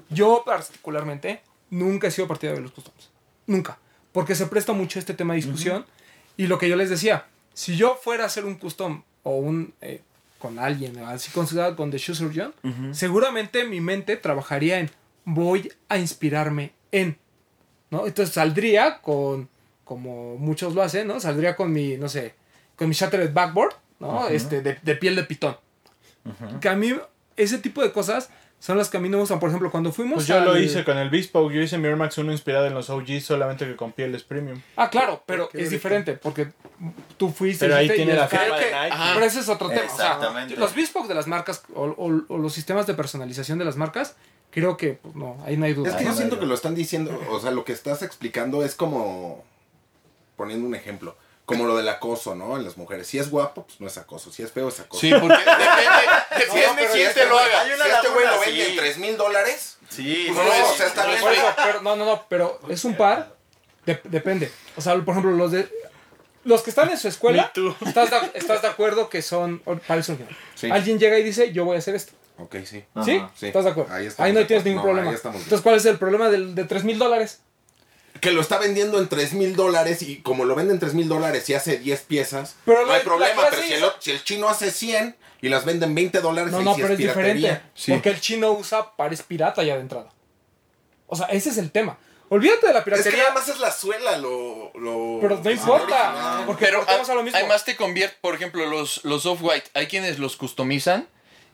Yo particularmente nunca he sido partidario de los customs. Nunca. Porque se presta mucho este tema de discusión. Y lo que yo les decía, si yo fuera a hacer un custom o un... eh, con alguien, así considerado con The Shoe Surgeon, seguramente mi mente trabajaría en voy a inspirarme en. ¿no? Entonces saldría con, como muchos lo hacen, ¿no? Saldría con mi, no sé, con mi Shattered Backboard, ¿no? este, de, de piel de pitón. Que a mí, ese tipo de cosas son las que a mí no me gustan. Por ejemplo, cuando fuimos Pues yo lo hice con el Bespoke. Yo hice mi Air Max 1 inspirado en los OGs, solamente que con pieles premium. Ah, claro, pero Qué es bonito. diferente porque tú fuiste. Pero ahí tiene la firma de que- Nike. Ajá. Pero ese es otro tema. O sea, los bespoke de las marcas o, o- o los sistemas de personalización de las marcas, creo que pues, no, ahí no hay duda. Es que yo siento que lo están diciendo, o sea, lo que estás explicando es como, poniendo un ejemplo, como lo del acoso, ¿no? En las mujeres. Si es guapo, pues no es acoso. Si es feo, es acoso. Sí, porque depende, si quién este te lo güey- haga. Hay una si este güey lo vende sí. en 3 mil dólares, Sí, Pues sí, no, o sea, está bien. no, no, no, pero es un par. de- depende. O sea, por ejemplo, los de. Los que están en su escuela, estás de, estás de acuerdo que son pares. Sí. Alguien llega y dice, yo voy a hacer esto. ok, sí. ¿Sí? Sí. ¿Estás de acuerdo? Ahí Ahí, no tienes ningún No, problema. ahí estamos bien. Entonces, ¿cuál es el problema del, de 3 mil dólares? Que lo está vendiendo en 3 mil dólares y como lo vende en 3 mil dólares y hace 10 piezas, Pero no la- hay problema. Pero si el, si el chino hace 100 y las vende en 20 dólares, No, no, sí pero es piratería. diferente. Sí. Porque el chino usa pares pirata ya de entrada. O sea, ese es el tema. Olvídate de la Es que piratería. nada más es la suela lo... lo Pero no importa. Porque Pero volvemos a lo mismo. además te convierte, por ejemplo, los, los off-white, hay quienes los customizan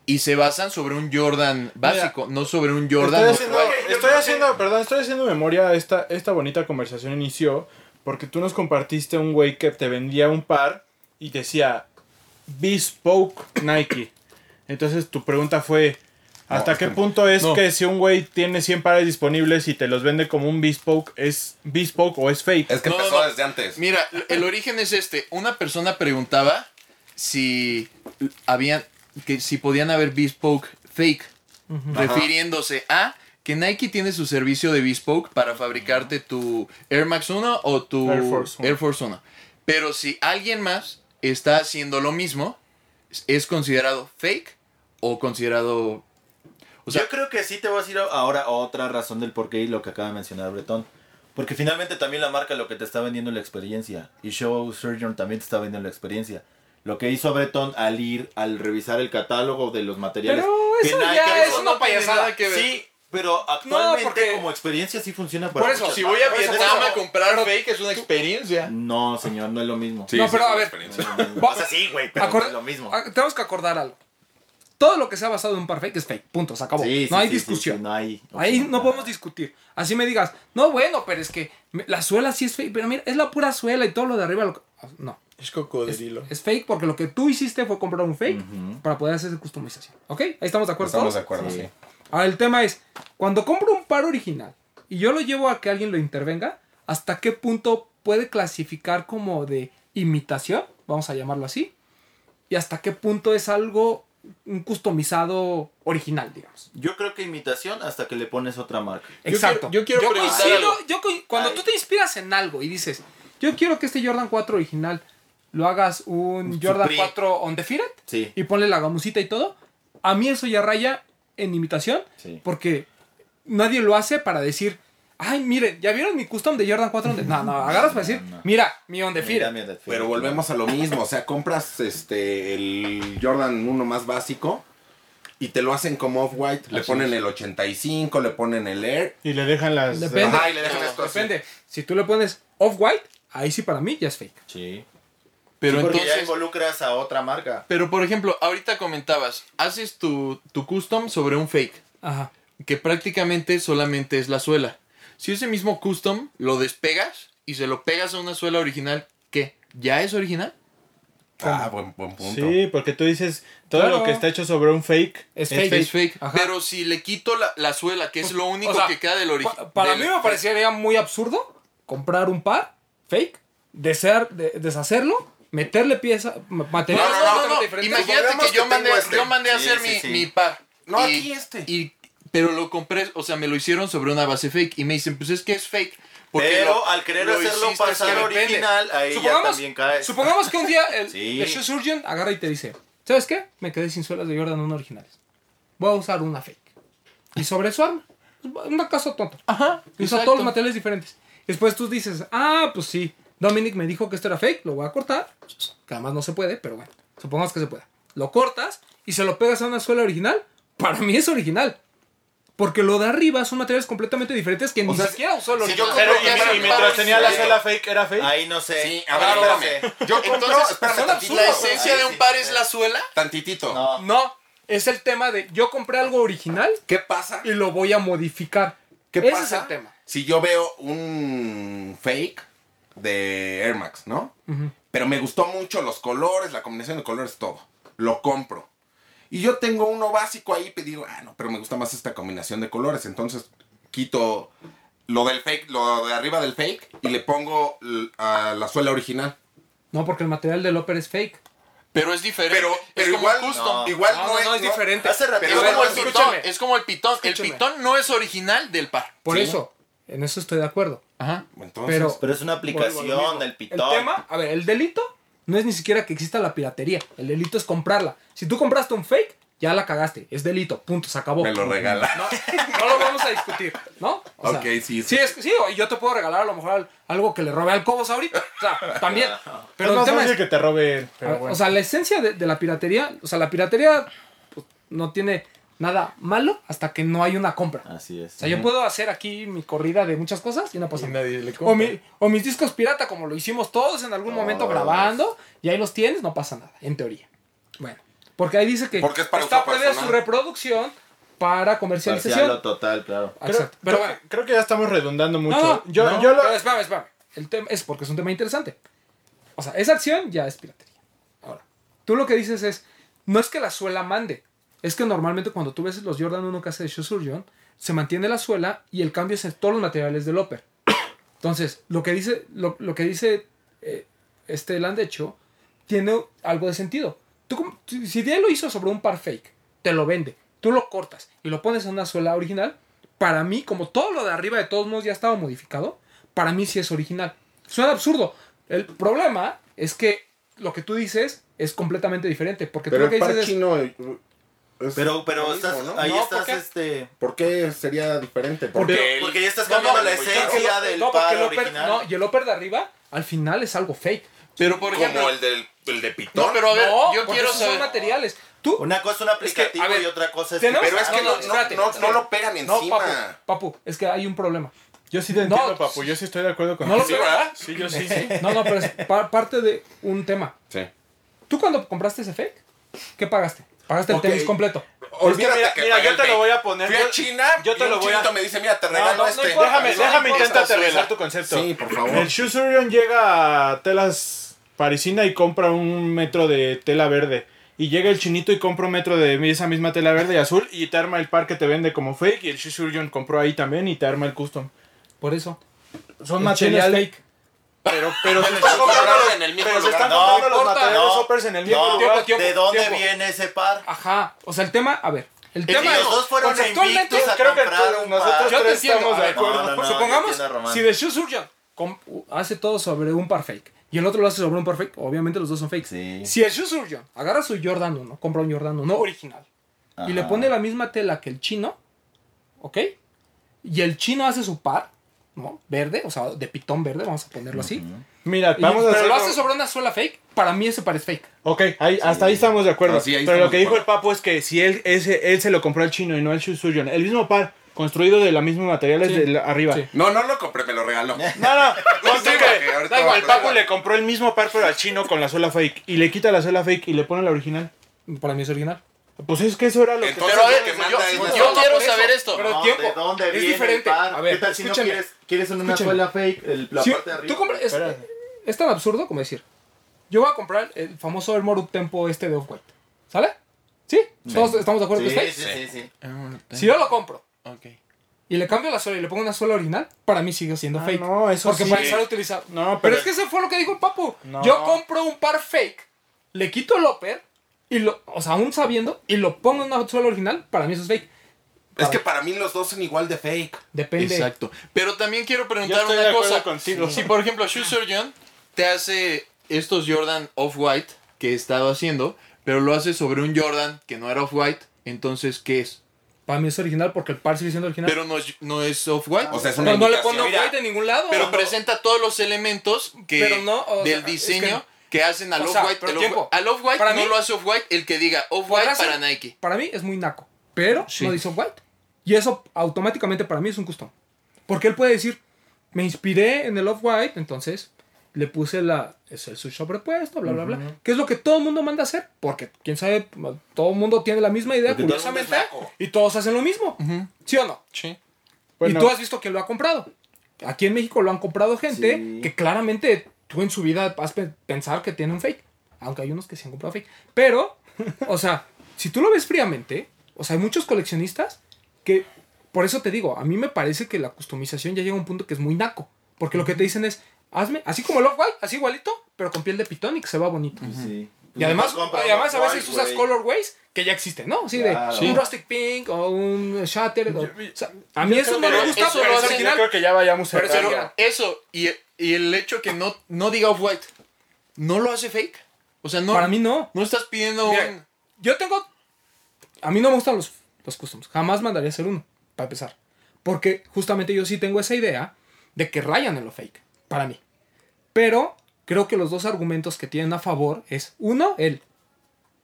y se basan sobre un Jordan básico, no sobre un Jordan Estoy haciendo, estoy haciendo, perdón, estoy haciendo memoria. Esta, esta bonita conversación inició porque tú nos compartiste un güey que te vendía un par y decía Bespoke Nike. Entonces tu pregunta fue, ¿hasta No, qué punto es no. que si un güey tiene 100 pares disponibles y te los vende como un Bespoke, es Bespoke o es fake? Es que No, no, empezó no. desde antes. Mira, el origen es este. Una persona preguntaba si habían, que si podían haber bespoke fake, refiriéndose a que Nike tiene su servicio de bespoke para fabricarte tu Air Max 1 o tu Air Force One. Air Force 1. Pero si alguien más está haciendo lo mismo, es considerado fake o considerado o sea, Yo creo que sí te voy a decir ahora otra razón del por qué y lo que acaba de mencionar Bretón. Porque finalmente también la marca lo que te está vendiendo es la experiencia. Y Show Surgeon también te está vendiendo la experiencia. Lo que hizo Breton al ir, al revisar el catálogo de los materiales. Pero que eso ya había- es una no payasada. que ver. Sí, pero actualmente porque- como experiencia sí funciona para Por eso, si voy a. Vietnam a comprar fake es una experiencia. No, señor, no es lo mismo. Sí, No, sí, pero es a una ver. experiencia. No es lo mismo. O sea, sí, güey, pero no Acor- es lo mismo. Tenemos que acordar algo. todo lo que sea basado en un par fake es fake. Punto, se acabó. Sí, no sí, hay sí, sí, discusión. sí, no hay. Ahí no podemos discutir. Así me digas, no, bueno, pero es que la suela sí es fake, pero mira, es la pura suela y todo lo de arriba. Lo... que- No, Es cocodrilo. es fake porque lo que tú hiciste fue comprar un fake para poder hacer esa customización. ¿Ok? Ahí estamos de acuerdo. Estamos de acuerdo, Sí. sí. Ahora el tema es, cuando compro un par original y yo lo llevo a que alguien lo intervenga, ¿hasta qué punto puede clasificar como de imitación? Vamos a llamarlo así. ¿Y hasta qué punto es algo, un customizado original, digamos? Yo creo que imitación hasta que le pones otra marca. Exacto. quiero- yo quiero coincido- yo coi- cuando Ay. tú te inspiras en algo y dices, yo quiero que este Jordan 4 original lo hagas un Jordan Supreme. 4 on the Sí. y ponle la gamusita y todo, a mí eso ya raya en imitación Sí. porque nadie lo hace para decir, ay, miren, ¿ya vieron mi custom de Jordan 4 on the No, no, agarras para decir, No, no. mira, mi on the mira, Pero volvemos a lo mismo, o sea, compras este el Jordan 1 más básico y te lo hacen como off-white, le ponen es. el 85, le ponen el Air. Y le dejan las. Depende. Ajá, y le dejan No, así. depende. Si tú le pones off-white, ahí sí para mí ya es fake. Sí. Pero Sí, porque ya entonces, involucras a otra marca. pero por ejemplo, ahorita comentabas, haces tu, tu custom sobre un fake, Ajá. que prácticamente solamente es la suela. Si ese mismo custom lo despegas y se lo pegas a una suela original, ¿qué? ¿Ya es original? Ah, buen, buen punto. Sí, porque tú dices, todo Claro. lo que está hecho sobre un fake Es es fake. fake. Es fake. Pero si le quito la, la suela, que es lo único O sea, que queda del original. Pa- para mí me parecería muy absurdo comprar un par fake, desear, de- deshacerlo, meterle pieza, ma- material No, no, no, no, diferente. Imagínate que yo mandé, este. yo mandé a Sí, hacer sí, mi, sí. mi par. No, y, aquí este. y- pero lo compré, o sea, me lo hicieron sobre una base fake. Y me dicen, pues es que es fake. Porque Pero lo- al querer lo hacerlo pasar original, ahí ya Supongamos- también cae. Supongamos que un día el, Sí. el Shoe Surgeon agarra y te dice, ¿sabes qué? Me quedé sin suelas de Jordan 1 originales. Voy a usar una fake. Y sobre su arma. Un caso tonto. Ajá. Usa todos los materiales diferentes. Después tú dices, ah, pues sí, Dominic me dijo que esto era fake, lo voy a cortar. Que además no se puede, pero bueno, supongamos que se pueda. Lo cortas y se lo pegas a una suela original. Para mí es original. Porque lo de arriba son materiales completamente diferentes que ni sea, siquiera usó el si yo original. Pero, y, mientras tenía la suela fake, ¿era fake? Ahí no sé. Sí, a ver, Claro, no espérame. sé. Yo compro, Entonces, espérame tantito. La esencia Ahí de sí. un par es la suela. Tantitito. No. No, es el tema de yo compré algo original ¿Qué pasa? y lo voy a modificar. ¿Qué Ese pasa es el tema. si yo veo un fake de Air Max, ¿no? Pero me gustó mucho los colores, la combinación de colores, todo. Lo compro. Y yo tengo uno básico ahí, y digo, ah, no, pero me gusta más esta combinación de colores. Entonces quito lo del fake, lo de arriba del fake, y le pongo a la suela original. No, porque el material del Upper es fake. Pero es diferente. Pero, es pero igual, un custom. No. igual No, no, no, es, no, es diferente. Hace Es Pero como el pitón. escúchame. Es como el pitón. El Escúchame. pitón no es original del par. Por Sí. eso, en eso estoy de acuerdo. Ajá. Entonces, Pero Pero es una aplicación del El pitón. tema, a ver, el delito no es ni siquiera que exista la piratería. El delito es comprarla. Si tú compraste un fake, ya la cagaste. Es delito. Punto. Se acabó. me lo regala. No, no lo vamos a discutir, ¿no? O Ok, sí, sí. Sí, es, sí, yo te puedo regalar a lo mejor al- algo que le robé al Cobos ahorita. O sea, también. Pero es el tema fácil es, que te robe él. Pero bueno. o sea, la esencia de, de la piratería, o sea, la piratería pues, no tiene nada malo hasta que no hay una compra. Así es. O sea, yo puedo hacer aquí mi corrida de muchas cosas y no pasa Y nada. nadie le O, compra. mi- o mis discos pirata, como lo hicimos todos en algún momento grabando, y ahí los tienes, no pasa nada, en teoría. Bueno, porque ahí dice que Porque es para está prohibida su reproducción para comercialización. Parcial o total, claro. Creo, Exacto. Pero creo- bueno, creo que ya estamos redundando mucho. no, no, yo, no, yo lo- pero espérame, espérame. El tema es porque es un tema interesante. O sea, esa acción ya es piratería. Ahora, tú lo que dices es, no es que la suela mande, es que normalmente cuando tú ves los Jordan 1 que hace de Shoe Surgeon, se mantiene la suela y el cambio es en todos los materiales del upper. Entonces, lo que dice, lo, lo que dice eh, este Landecho tiene algo de sentido. Tú, si él lo hizo sobre un par fake, te lo vende, tú lo cortas y lo pones en una suela original, para mí, como todo lo de arriba de todos modos ya estaba modificado, para mí sí es original. Suena absurdo. El problema es que lo que tú dices es completamente diferente. Porque tú Pero lo que el par dices es, chino. Es Pero, pero estás, mismo, ¿no? ahí No, estás, este... ¿Por qué sería diferente? Porque- Porque ya estás cambiando no, la esencia lo- del no, par original. no, y el upper de arriba, al final es algo fake. Pero por ejemplo. como el, del, el de Pitón. No, pero a ver, no, yo quiero esos son saber. materiales. Tú, Una cosa es un aplicativo ver, y otra cosa es... tenemos- Pero es que No, no, no, no, espérate, no- es no que- lo pegan no, encima. papu, papu, es que hay un problema. yo sí te entiendo, No, papu. Yo sí estoy de acuerdo con No pegan. ¿verdad? Sí, yo sí, sí. No, no, pero es pa- parte de un tema. Sí. ¿Tú cuando compraste ese fake? ¿Qué pagaste? Pagaste el tenis completo. Olvídate mira, que mira, pagué yo te lo voy a poner. Fui Yo- a China yo te y lo un voy a- chinito me dice, mira, te no, regalo no este. importa. Déjame, No déjame intentar aterrizar tu concepto. Sí, por favor. El Shoe Surgeon llega a telas parisina y compra un metro de tela verde. Y llega el chinito y compra un metro de esa misma tela verde y azul y te arma el par que te vende como fake. Y el Shoe Surgeon compró ahí también y te arma el custom. Por eso. Son materiales fake. Pero, pero se están comprando, en el mismo pero se están No comprando los No. Hoppers en el mismo No, lugar. tiempo, ¿de dónde tiempo. viene ese par? Ajá. O sea, el tema, a ver. El tema los dos fueron conceptualmente, invictos a creo que un nosotros. Yo te tres entiendo. estamos de acuerdo. No, no, no, supongamos, si The Shoe Surgeon hace todo sobre un par fake y el otro lo hace sobre un par fake, obviamente los dos son fakes. Sí. Si el Shoe Surgeon agarra su Jordan 1, compra un Jordan 1 original y le pone la misma tela que el chino, ¿ok? Y el chino hace su par, ¿no? Verde, o sea, de pitón verde, vamos a ponerlo así. Mira, Y- vamos a pero hacer lo hace sobre una suela fake, para mí ese par es fake. Ok, ahí, hasta ahí estamos de acuerdo. No, sí, Pero lo que dijo el papo es que si él, ese, él se lo compró al chino y no al Surgeon, el mismo par, construido de los mismos materiales Sí. de la- arriba. Sí. No, no lo compré, me lo regaló. No, no, ponte Sí, que- da igual, le compró el mismo par pero al chino con la suela fake y le quita la suela fake y le pone la original. Para mí es original. Pues es que eso era lo que... Entonces, Pero a ver, lo que yo, es quiero saber esto. pero- No, tiempo. ¿De dónde Es viene diferente. el par? A ver, ¿Qué tal si no quieres, quieres una Escúchame. suela fake? El, la Sí, parte de arriba. tú compras- es, tan absurdo como decir, yo voy a comprar el famoso Armor Up Tempo este de Off-White. ¿Sale? ¿Sí? ¿Todos estamos de acuerdo Sí, que es sí, fake? sí, sí. Si yo lo compro Ok. y le cambio la suela y le pongo una suela original, para mí sigue siendo Ah, fake. no, eso Porque sí. para estar utilizado. No, Pero pero... es que eso fue lo que dijo el papu. No. Yo compro un par fake, le quito el upper, y lo, o sea, aún sabiendo, y lo pongo en una suela original, para mí eso es fake. Es que para mí los dos son igual de fake. Depende. Exacto. Pero también quiero Yo preguntar de una cosa. contigo. Si por ejemplo Shoe Surgeon te hace estos Jordan Off-White que he estado haciendo, pero lo hace sobre un Jordan que no era Off-White, entonces ¿qué es? Para mí es original porque el par sigue siendo original. Pero no es, no es Off-White. O sea, es una Pero no le pone Off-White en ningún lado. pero No. presenta todos los elementos que Pero no, o del sea, es diseño que- que, hacen al Off-White. Al Off-White Para no mí- lo hace Off-White el que diga Off-White ser- para Nike. Para mí es muy naco. Pero Sí. no dice Off-White. Y eso automáticamente para mí es un custom. Porque él puede decir, me inspiré en el Off-White, entonces le puse la, es el su sobrepuesto, bla, bla, bla. Que es lo que todo el mundo manda a hacer. Porque, quién sabe, todo el mundo tiene la misma idea, Porque curiosamente. Y todos hacen lo mismo. ¿Sí o no? Sí. Bueno, Y tú has visto que lo ha comprado. Aquí en México lo han comprado gente Sí. que claramente tú en su vida vas a pe- pensar que tiene un fake. Aunque hay unos que sí han comprado fake. Pero, o sea, si tú lo ves fríamente, o sea, hay muchos coleccionistas que, por eso te digo, a mí me parece que la customización ya llega a un punto que es muy naco. Porque lo que te dicen es, hazme, así como el Off-White, así igualito, pero con piel de pitón y que se va bonito. Sí. Y además, y además a veces usas colorways que ya existen, ¿no? Así Claro. de un rustic pink o un shatter. o- o sea, a mí eso no me gusta, eso pero es hacen- yo original. creo que ya vayamos Pero cerrando. serio, Eso y, y el hecho que no, no diga Off-White, ¿no lo hace fake? O sea, no, Para mí no. no estás pidiendo Mira, un... Yo tengo. A mí no me gustan los, los customs. Jamás mandaría a hacer uno, para empezar. Porque justamente yo sí tengo esa idea de que rayan en lo fake, para mí. Pero creo que los dos argumentos que tienen a favor es: uno, el.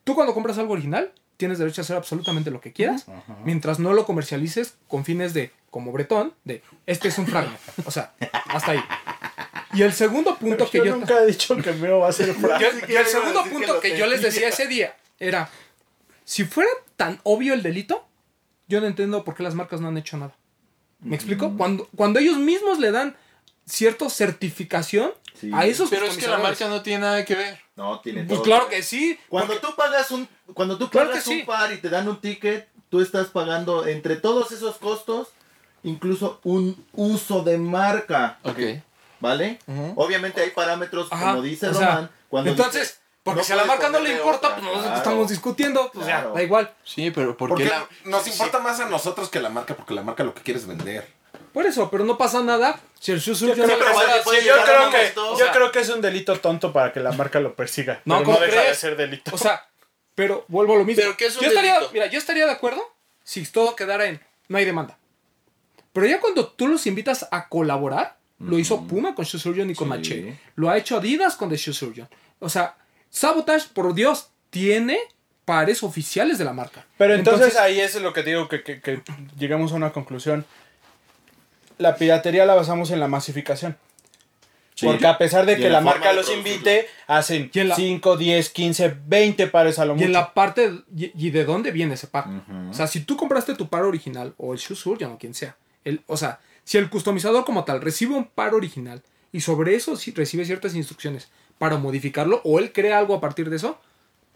Tú cuando compras algo original, tienes derecho a hacer absolutamente lo que quieras, mientras no lo comercialices con fines de, como Bretón, de este es un fragment. O sea, hasta ahí. Y el segundo punto que yo, yo. nunca he dicho que Meo va a ser Yo- frase. y el segundo punto que yo les decía ese día era, si fuera tan obvio el delito, yo no entiendo por qué las marcas no han hecho nada. ¿Me explico? Cuando, cuando ellos mismos le dan cierta certificación Sí. a esos Pero es que la marca no tiene nada que ver. No, tiene Pues todo. claro que sí. Cuando tú pagas un cuando tú Claro pagas que sí. un par y te dan un ticket, tú estás pagando entre todos esos costos incluso un uso de marca, Ok. ¿vale? Obviamente hay parámetros Ajá, como dice o sea, Román, cuando Entonces, dice, porque no si a la marca no le importa, otra, pues nosotros claro. estamos discutiendo, pues Claro. ya, da igual. Sí, pero ¿por Porque qué la... nos sí, importa más a nosotros que la marca, porque la marca lo que quiere es vender. Por eso, pero no pasa nada si el Shoe Yo Surgeon creo, no sí, yo creo que, o yo sea- creo que es un delito tonto para que la marca lo persiga. No, pero ¿cómo no deja de ser delito. O sea, pero vuelvo a lo mismo. ¿Pero qué es un yo estaría, delito? Mira, yo estaría de acuerdo si todo quedara en no hay demanda. Pero ya cuando tú los invitas a colaborar, lo hizo Puma con Shoe Surgeon y con Sí. Maché. Lo ha hecho Adidas con The Shoe Surgeon. O sea, Sabotage, por Dios, tiene pares oficiales de la marca. Pero entonces, ahí es lo que digo, que, que- que llegamos a una conclusión. La piratería la basamos en la masificación. Sí. Porque a pesar de Y que la, marca los invite, hacen Y en la- 5, 10, 15, 20 pares a lo Y mucho. en la parte. Y, y de dónde viene ese par? O sea, si tú compraste tu par original o el Shoe Surgeon o quien sea. El, o sea, si el customizador como tal recibe un par original y sobre eso sí recibe ciertas instrucciones para modificarlo o él crea algo a partir de eso,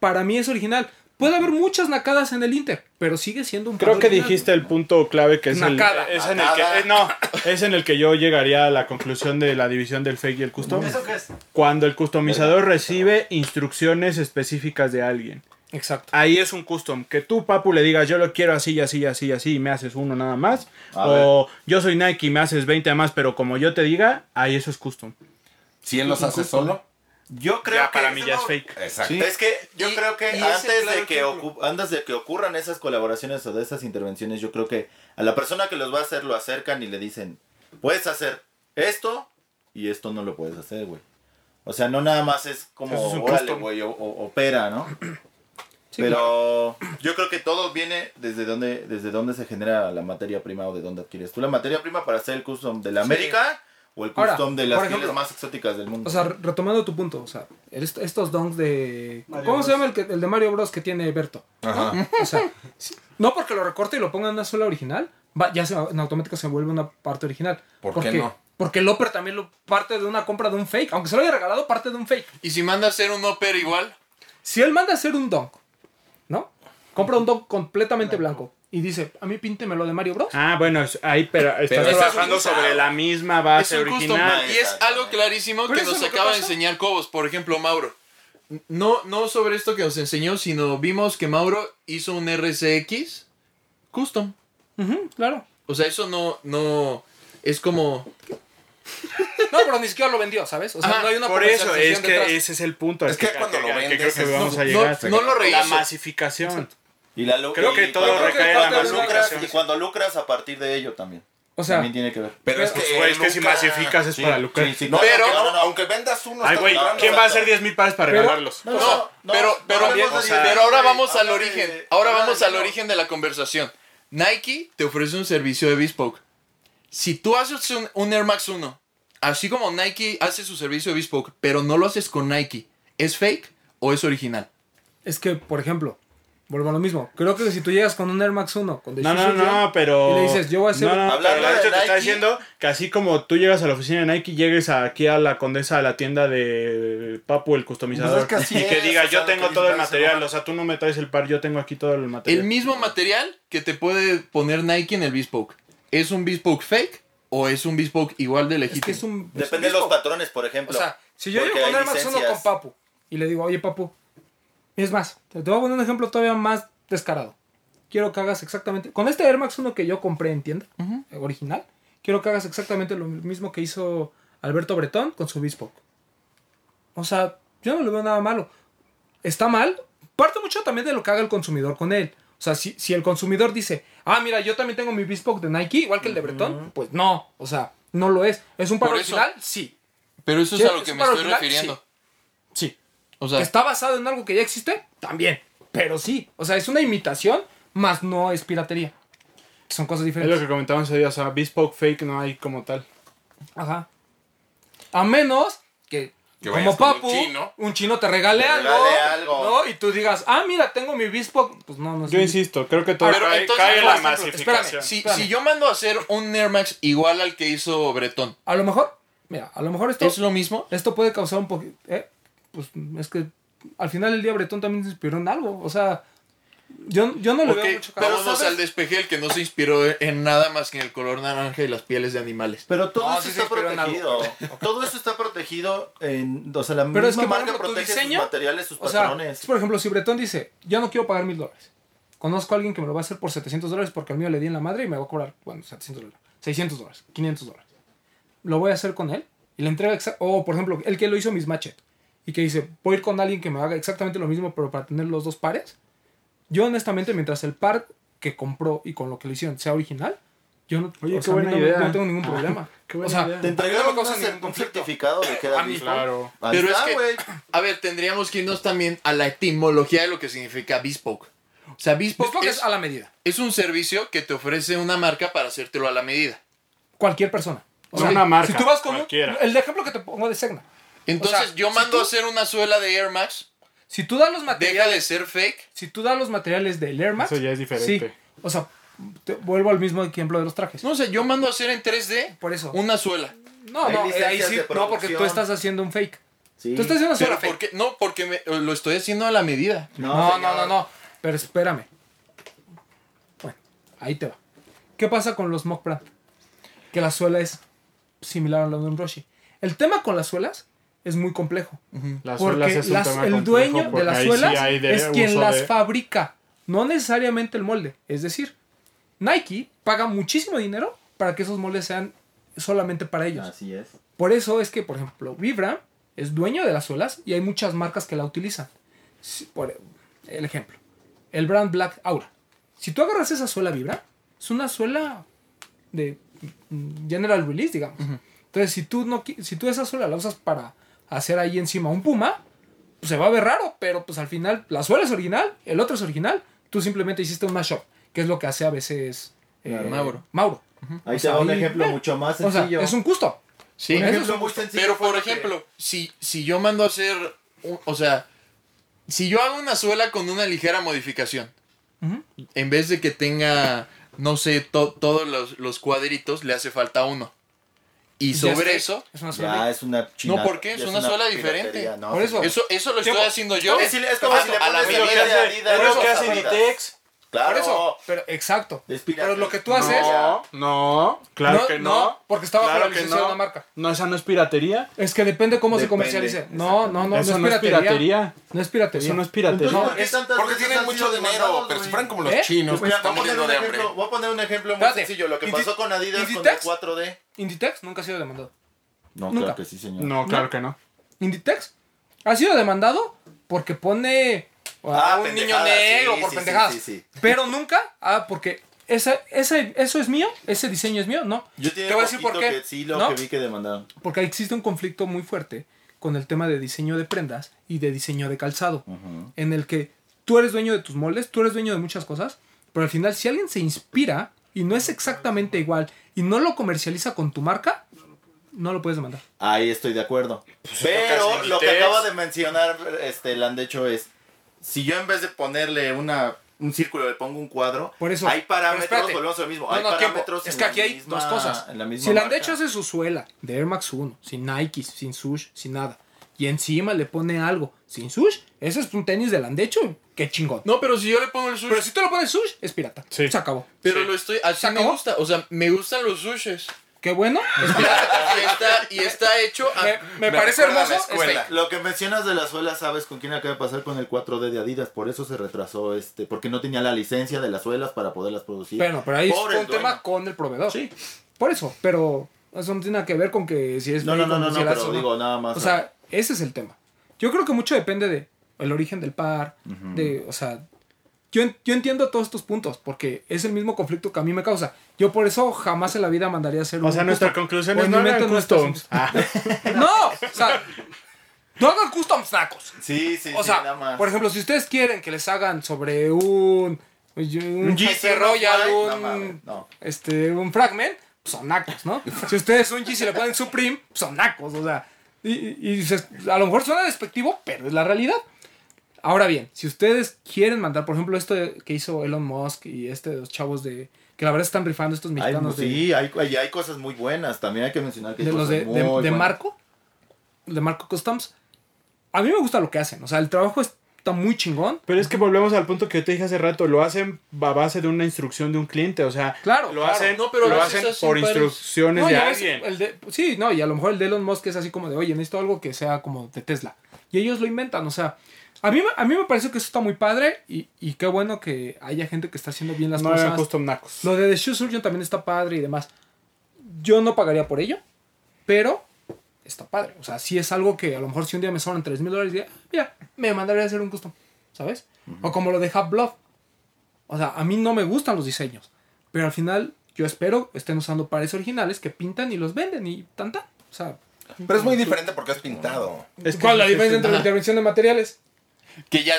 para mí es original. Puede haber muchas nacadas en el Inter, pero sigue siendo un par Creo que dijiste el punto clave que es, el, Nacada. es en el que Nacada. eh, no, es en el que yo llegaría a la conclusión de la división del fake y el custom. ¿Eso qué es? Cuando el customizador recibe instrucciones específicas de alguien. Exacto. Ahí es un custom. Que tú, Papu, le digas yo lo quiero así, así, así, así y me haces uno nada más. A o yo soy Nike y me haces 20 más, pero como yo te diga, ahí eso es custom. Si él los hace solo, Yo creo Ya que para mí ya es fake. exacto. Es que yo Y- creo que antes claro de que ocu- antes de que ocurran esas colaboraciones o de esas intervenciones, yo creo que a la persona que los va a hacer lo acercan y le dicen, puedes hacer esto y esto no lo puedes hacer, güey. O sea, no nada más es como, es un órale, güey, o- o- opera, ¿no? Sí, Pero yo creo que todo viene desde donde, desde dónde se genera la materia prima o de dónde adquieres tú la materia prima para hacer el custom de la América o el Ahora, custom de las por pieles ejemplo, más exóticas del mundo. O sea, retomando tu punto, o sea, est- estos donks de. Mario ¿Cómo se llama el, que, el de Mario Bros que tiene Berto? Ajá. O sea, si- no porque lo recorte y lo ponga en una sola original, va, ya se, en automático se vuelve una parte original. ¿Por qué Porque- no? Porque el Upper también lo parte de una compra de un fake, aunque se lo haya regalado, parte de un fake. Y si manda a hacer un upper igual, Si él manda a hacer un donk, ¿no? Compra un donk completamente blanco y dice, a mí píntemelo de Mario Bros. Ah, bueno, es- ahí pero estás Pero es trabajando un sobre la misma es base un original. Y es algo clarísimo que nos acaba de enseñar Cobos. Por ejemplo, Mauro. No, no sobre esto que nos enseñó, sino vimos que Mauro hizo un RCX custom. Claro. O sea, eso no, no, es como, No, pero ni siquiera lo vendió, ¿sabes? O sea, Ajá, no hay una Por eso, es que detrás. ese es el punto. Es que cuando lo vendes creo que es- vamos a no, llegar. no lo la rehizo. masificación. Y la lu- Creo y que todo cuando- recae en la cuando lucras, Y cuando lucras a partir de ello también. O sea, también tiene que ver. Pero es que. Pues, güey, es que si masificas es Sí, para lucrar. sí, sí, No, Pero- aunque, no, no, aunque vendas uno. Ay, güey, ¿quién va a hacer 10 mil pares para Pero- regalarlos? No, No, pero, pero, o sea, pero ahora vamos al origen. Ahora vamos de al origen de la conversación. Nike te ofrece un servicio de bespoke. Si tú haces un, un Air Max 1, así como Nike hace su servicio de bespoke, pero no lo haces con Nike, ¿es fake o es original? es que, por ejemplo, vuelvo a lo mismo. Creo que si tú llegas con un Air Max 1, con The No, no, no, pero. Y le dices, yo voy a hacer- No, no, Hablando pero de hecho de te está Nike- diciendo que así como tú llegas a la oficina de Nike, llegues aquí a la condesa a la tienda de Papu, el customizador. Pues es que y que es, diga, o sea, yo tengo todo el material. O sea, tú no me traes el par, yo tengo aquí todo el material. El mismo material que te puede poner Nike en el bespoke. ¿Es un bespoke fake o es un bespoke igual de Es legítimo? que es un. es Depende de los patrones, por O ejemplo. sea, si yo llego con Air Max 1 con. Papu y le digo, oye, Papu, es más, te voy a poner un ejemplo todavía más descarado. Quiero que hagas exactamente. Con este Air Max 1 que yo compré en tienda, eh, original, quiero que hagas exactamente lo mismo que hizo Alberto Bretón con su Bespoke. O sea, yo no le veo nada malo. Está mal. Parte mucho también de lo que haga el consumidor con él. O sea, si, si el consumidor dice, ah, mira, yo también tengo mi Bespoke de Nike, igual que el de Bretón, pues no. O sea, no lo es. ¿Es un par original? Sí. Pero eso es a lo que me estoy original, refiriendo. Sí. O ¿Que sea, está basado en algo que ya existe? También. Pero sí. O sea, es una imitación, más no es piratería. Son cosas Es lo diferentes. que comentaban ese día. O sea, bespoke fake no hay como tal. Ajá. A menos que, Que como un Papu, chino. un chino te regale, Te algo, regale algo. ¿no? Y tú digas, ah, mira, tengo mi Bespoke. Pues no, no es Yo insisto, creo que todo Pero cae, entonces, cae en la masificación. espérame, si, espérame. si yo mando a hacer un Air Max igual al que hizo Bretón, A lo mejor, mira, a lo mejor esto, ¿es lo mismo? esto puede causar un poquito... Eh, pues es que al final el día Bretón también se inspiró en algo. O sea, yo, yo no le Ok, veo mucho caso. vámonos al despejel que no se inspiró en nada más que en el color naranja y las pieles de animales. Pero todo No, eso sí está protegido. Todo eso está protegido en. O sea, la Pero es misma que, marca ejemplo, protege diseño, sus materiales, sus O sea, patrones. por ejemplo, si Bretón dice, yo no quiero pagar mil dólares. Conozco a alguien que me lo va a hacer por 700 dólares porque al mío le di en la madre y me va a cobrar, bueno, 700 dólares, 600 dólares, 500 dólares. Lo voy a hacer con él y le entrega, o por ejemplo, el que lo hizo mis matchet y que dice, voy a ir con alguien que me haga exactamente lo mismo pero para tener los dos pares. Yo honestamente, mientras el par que compró y con lo que le hicieron sea original, yo no, Oye, o sea, buena no, idea. no tengo ningún problema. Qué o buena sea, idea. Te entregaron un, ningún un certificado de que era mismo. Claro. Ahí Pero está, es que, a ver, tendríamos que irnos también a la etimología de lo que significa bespoke. O sea, bespoke, Bespoke es, es a la medida. es un servicio que te ofrece una marca para hacértelo a la medida. Cualquier persona. O No sea, una marca, Si tú vas con un- el ejemplo que te pongo de Segna. Entonces O sea, yo si mando tú- a hacer una suela de Air Max, Si tú das los deja materiales, de ser fake. si tú das los materiales del Air Max, Eso ya es diferente. Sí. O sea, te- vuelvo al mismo ejemplo de los trajes. No sé, yo mando a hacer en 3D Por eso. una suela. No, no, ahí sí, no, porque tú estás haciendo un fake. Sí. Tú estás haciendo una Pero fake. No, porque me- lo estoy haciendo a la medida. No, no, no, no. Pero espérame. Bueno, ahí te va. ¿Qué pasa con los mock brand? Que la suela es similar a la de un Roshi. El tema con las suelas es muy complejo. Las Porque suelas es un las- tema el dueño de las sí suelas de es quien las de- fabrica, no necesariamente el molde. Es decir, Nike paga muchísimo dinero para que esos moldes sean solamente para ellos. Así es. Por eso es que, por ejemplo, Vibram es dueño de las suelas y hay muchas marcas que la utilizan. Si- Por el ejemplo, el brand Black Aura. Si tú agarras esa suela Vibram, es una suela de general release, digamos. Entonces, si tú no si tú esa suela la usas para hacer ahí encima un puma, pues se va a ver raro, pero pues al final la suela es original, el otro es original, tú simplemente hiciste un mashup, que es lo que hace a veces eh, Mauro. Mauro. Ahí O te sea, va un ahí- ejemplo mucho más O sea, sencillo. es un custom. Sí, Un Eso ejemplo es un muy gusto. sencillo. Pero por que- ejemplo, si, si yo mando a hacer, un- o sea, si yo hago una suela con una ligera modificación, en vez de que tenga, no sé, to- todos los, los cuadritos, le hace falta uno. Y sobre sé, eso, es una suela Ya es una china. No, ¿por qué? ya Es una suela piratería, diferente. no, Por eso. eso, eso lo estoy haciendo yo. Es, es como si le a la medida. de Adidas. Es lo que hace. Inditex. Claro. Por eso, pero exacto. Pero lo que tú haces, No. No, claro No, que no. no, porque está bajo Claro la que licencia no. de una marca. No, esa no es piratería. es que depende cómo se comercialice. No, no, no, Eso no es piratería. piratería. No es piratería. Eso no es piratería. Entonces, No, ¿por qué es- tantas Porque tienen mucho dinero, pero si fueran como los ¿Eh? chinos, están voy a poner muriendo un de hambre. ejemplo, voy a poner un ejemplo muy sencillo. Lo que Indi- pasó con Adidas con el Inditex. 4D. Inditex nunca ha sido demandado. No, Nunca. claro que sí, señor. No, claro que no. Inditex ha sido demandado porque pone a Ah, un niño negro sí, por sí, pendejadas. sí, sí, sí. Pero nunca, ah, porque ese, eso es mío, ese diseño es mío, no. Yo te voy a decir por qué. que sí lo ¿No? que vi que demandaron. Porque existe un conflicto muy fuerte con el tema de diseño de prendas y de diseño de calzado. En el que tú eres dueño de tus moldes, tú eres dueño de muchas cosas, pero al final si alguien se inspira y no es exactamente igual y no lo comercializa con tu marca, no lo puedes demandar. Ahí estoy de acuerdo. Pues Pero casi lo que acaba de mencionar este Landecho es si yo en vez de ponerle una un círculo le pongo un cuadro, Por eso. hay parámetros, volvemos a lo mismo, No, hay no, tiempo. parámetros Es que aquí hay misma- dos cosas. en la misma Si marca. Landecho hace su suela de Air Max 1, sin Nike, sin Sush, sin nada, y encima le pone algo sin Sush, ese es un tenis de Landecho, qué chingón. No, pero si yo le pongo el sushi, Pero si tú lo pones Sush, es pirata. Sí. Se acabó. pero Sí. lo estoy, así ¿Se me acabó? gusta, o sea, me gustan los sushis. Qué bueno. es y, está, y está hecho a- me, me Me parece hermoso. es escuela. fake. Lo que mencionas de la suela, ¿sabes con quién acaba de pasar con el 4D de Adidas? Por eso se retrasó este, porque no tenía la licencia de las suelas para poderlas producir. Bueno, pero ahí Pobre fue un tema con el proveedor. Sí. Por eso, pero eso no tiene nada que ver con que si es No, no, no, no, no, pero digo nada más. O sea, ese es el tema. Yo creo que mucho depende de el origen del par, de, o sea, yo, yo entiendo todos estos puntos porque es el mismo conflicto que a mí me causa. Yo por eso jamás en la vida mandaría a hacer un O sea, nuestra custom. conclusión es no hagan customs. Ah, No, o sea, no hagan customs nacos. sí, sí, O sí, sea, nada más. por ejemplo, si ustedes quieren que les hagan sobre un un, un Royal, un no mames, no. este un fragment, pues son nacos, ¿no? si ustedes un Yeezy le ponen Supreme, pues son nacos, o sea, y, y se- a lo mejor suena despectivo, pero es la realidad. Ahora bien, si ustedes quieren mandar, por ejemplo, esto que hizo Elon Musk y este de los chavos de que la verdad están rifando estos Hay, mexicanos de, sí, hay, hay, hay cosas muy buenas. También hay que mencionar que hay de los cosas de, muy de- de buenas. Marco, de Marco Customs. A mí me gusta lo que hacen, o sea, el trabajo está muy chingón. Pero es que volvemos al punto que yo te dije hace rato, lo hacen a base de una instrucción de un cliente, o sea, Claro, lo claro. hacen, No, pero lo hacen por instrucciones No, de alguien. el de- sí, no, y a lo mejor el de Elon Musk es así como de, oye, necesito algo que sea como de Tesla. Y ellos lo inventan, o sea, a mí, me- a mí me parece que eso está muy padre y, y qué bueno que haya gente que está haciendo bien las No cosas. custom nacos. Lo de The Shoe Surgeon también está padre y demás. Yo no pagaría por ello, pero está padre. O sea, si es algo que a lo mejor si un día me sobran 3 mil dólares, diría, mira, me mandaría a hacer un custom, ¿sabes? O como lo de Half Bluff. O sea, a mí no me gustan los diseños, pero al final yo espero estén usando pares originales que pintan y los venden y tanta. O sea, Pero es muy diferente porque es pintado. Es que- ¿cuál es la diferencia entre la intervención de materiales? Que ya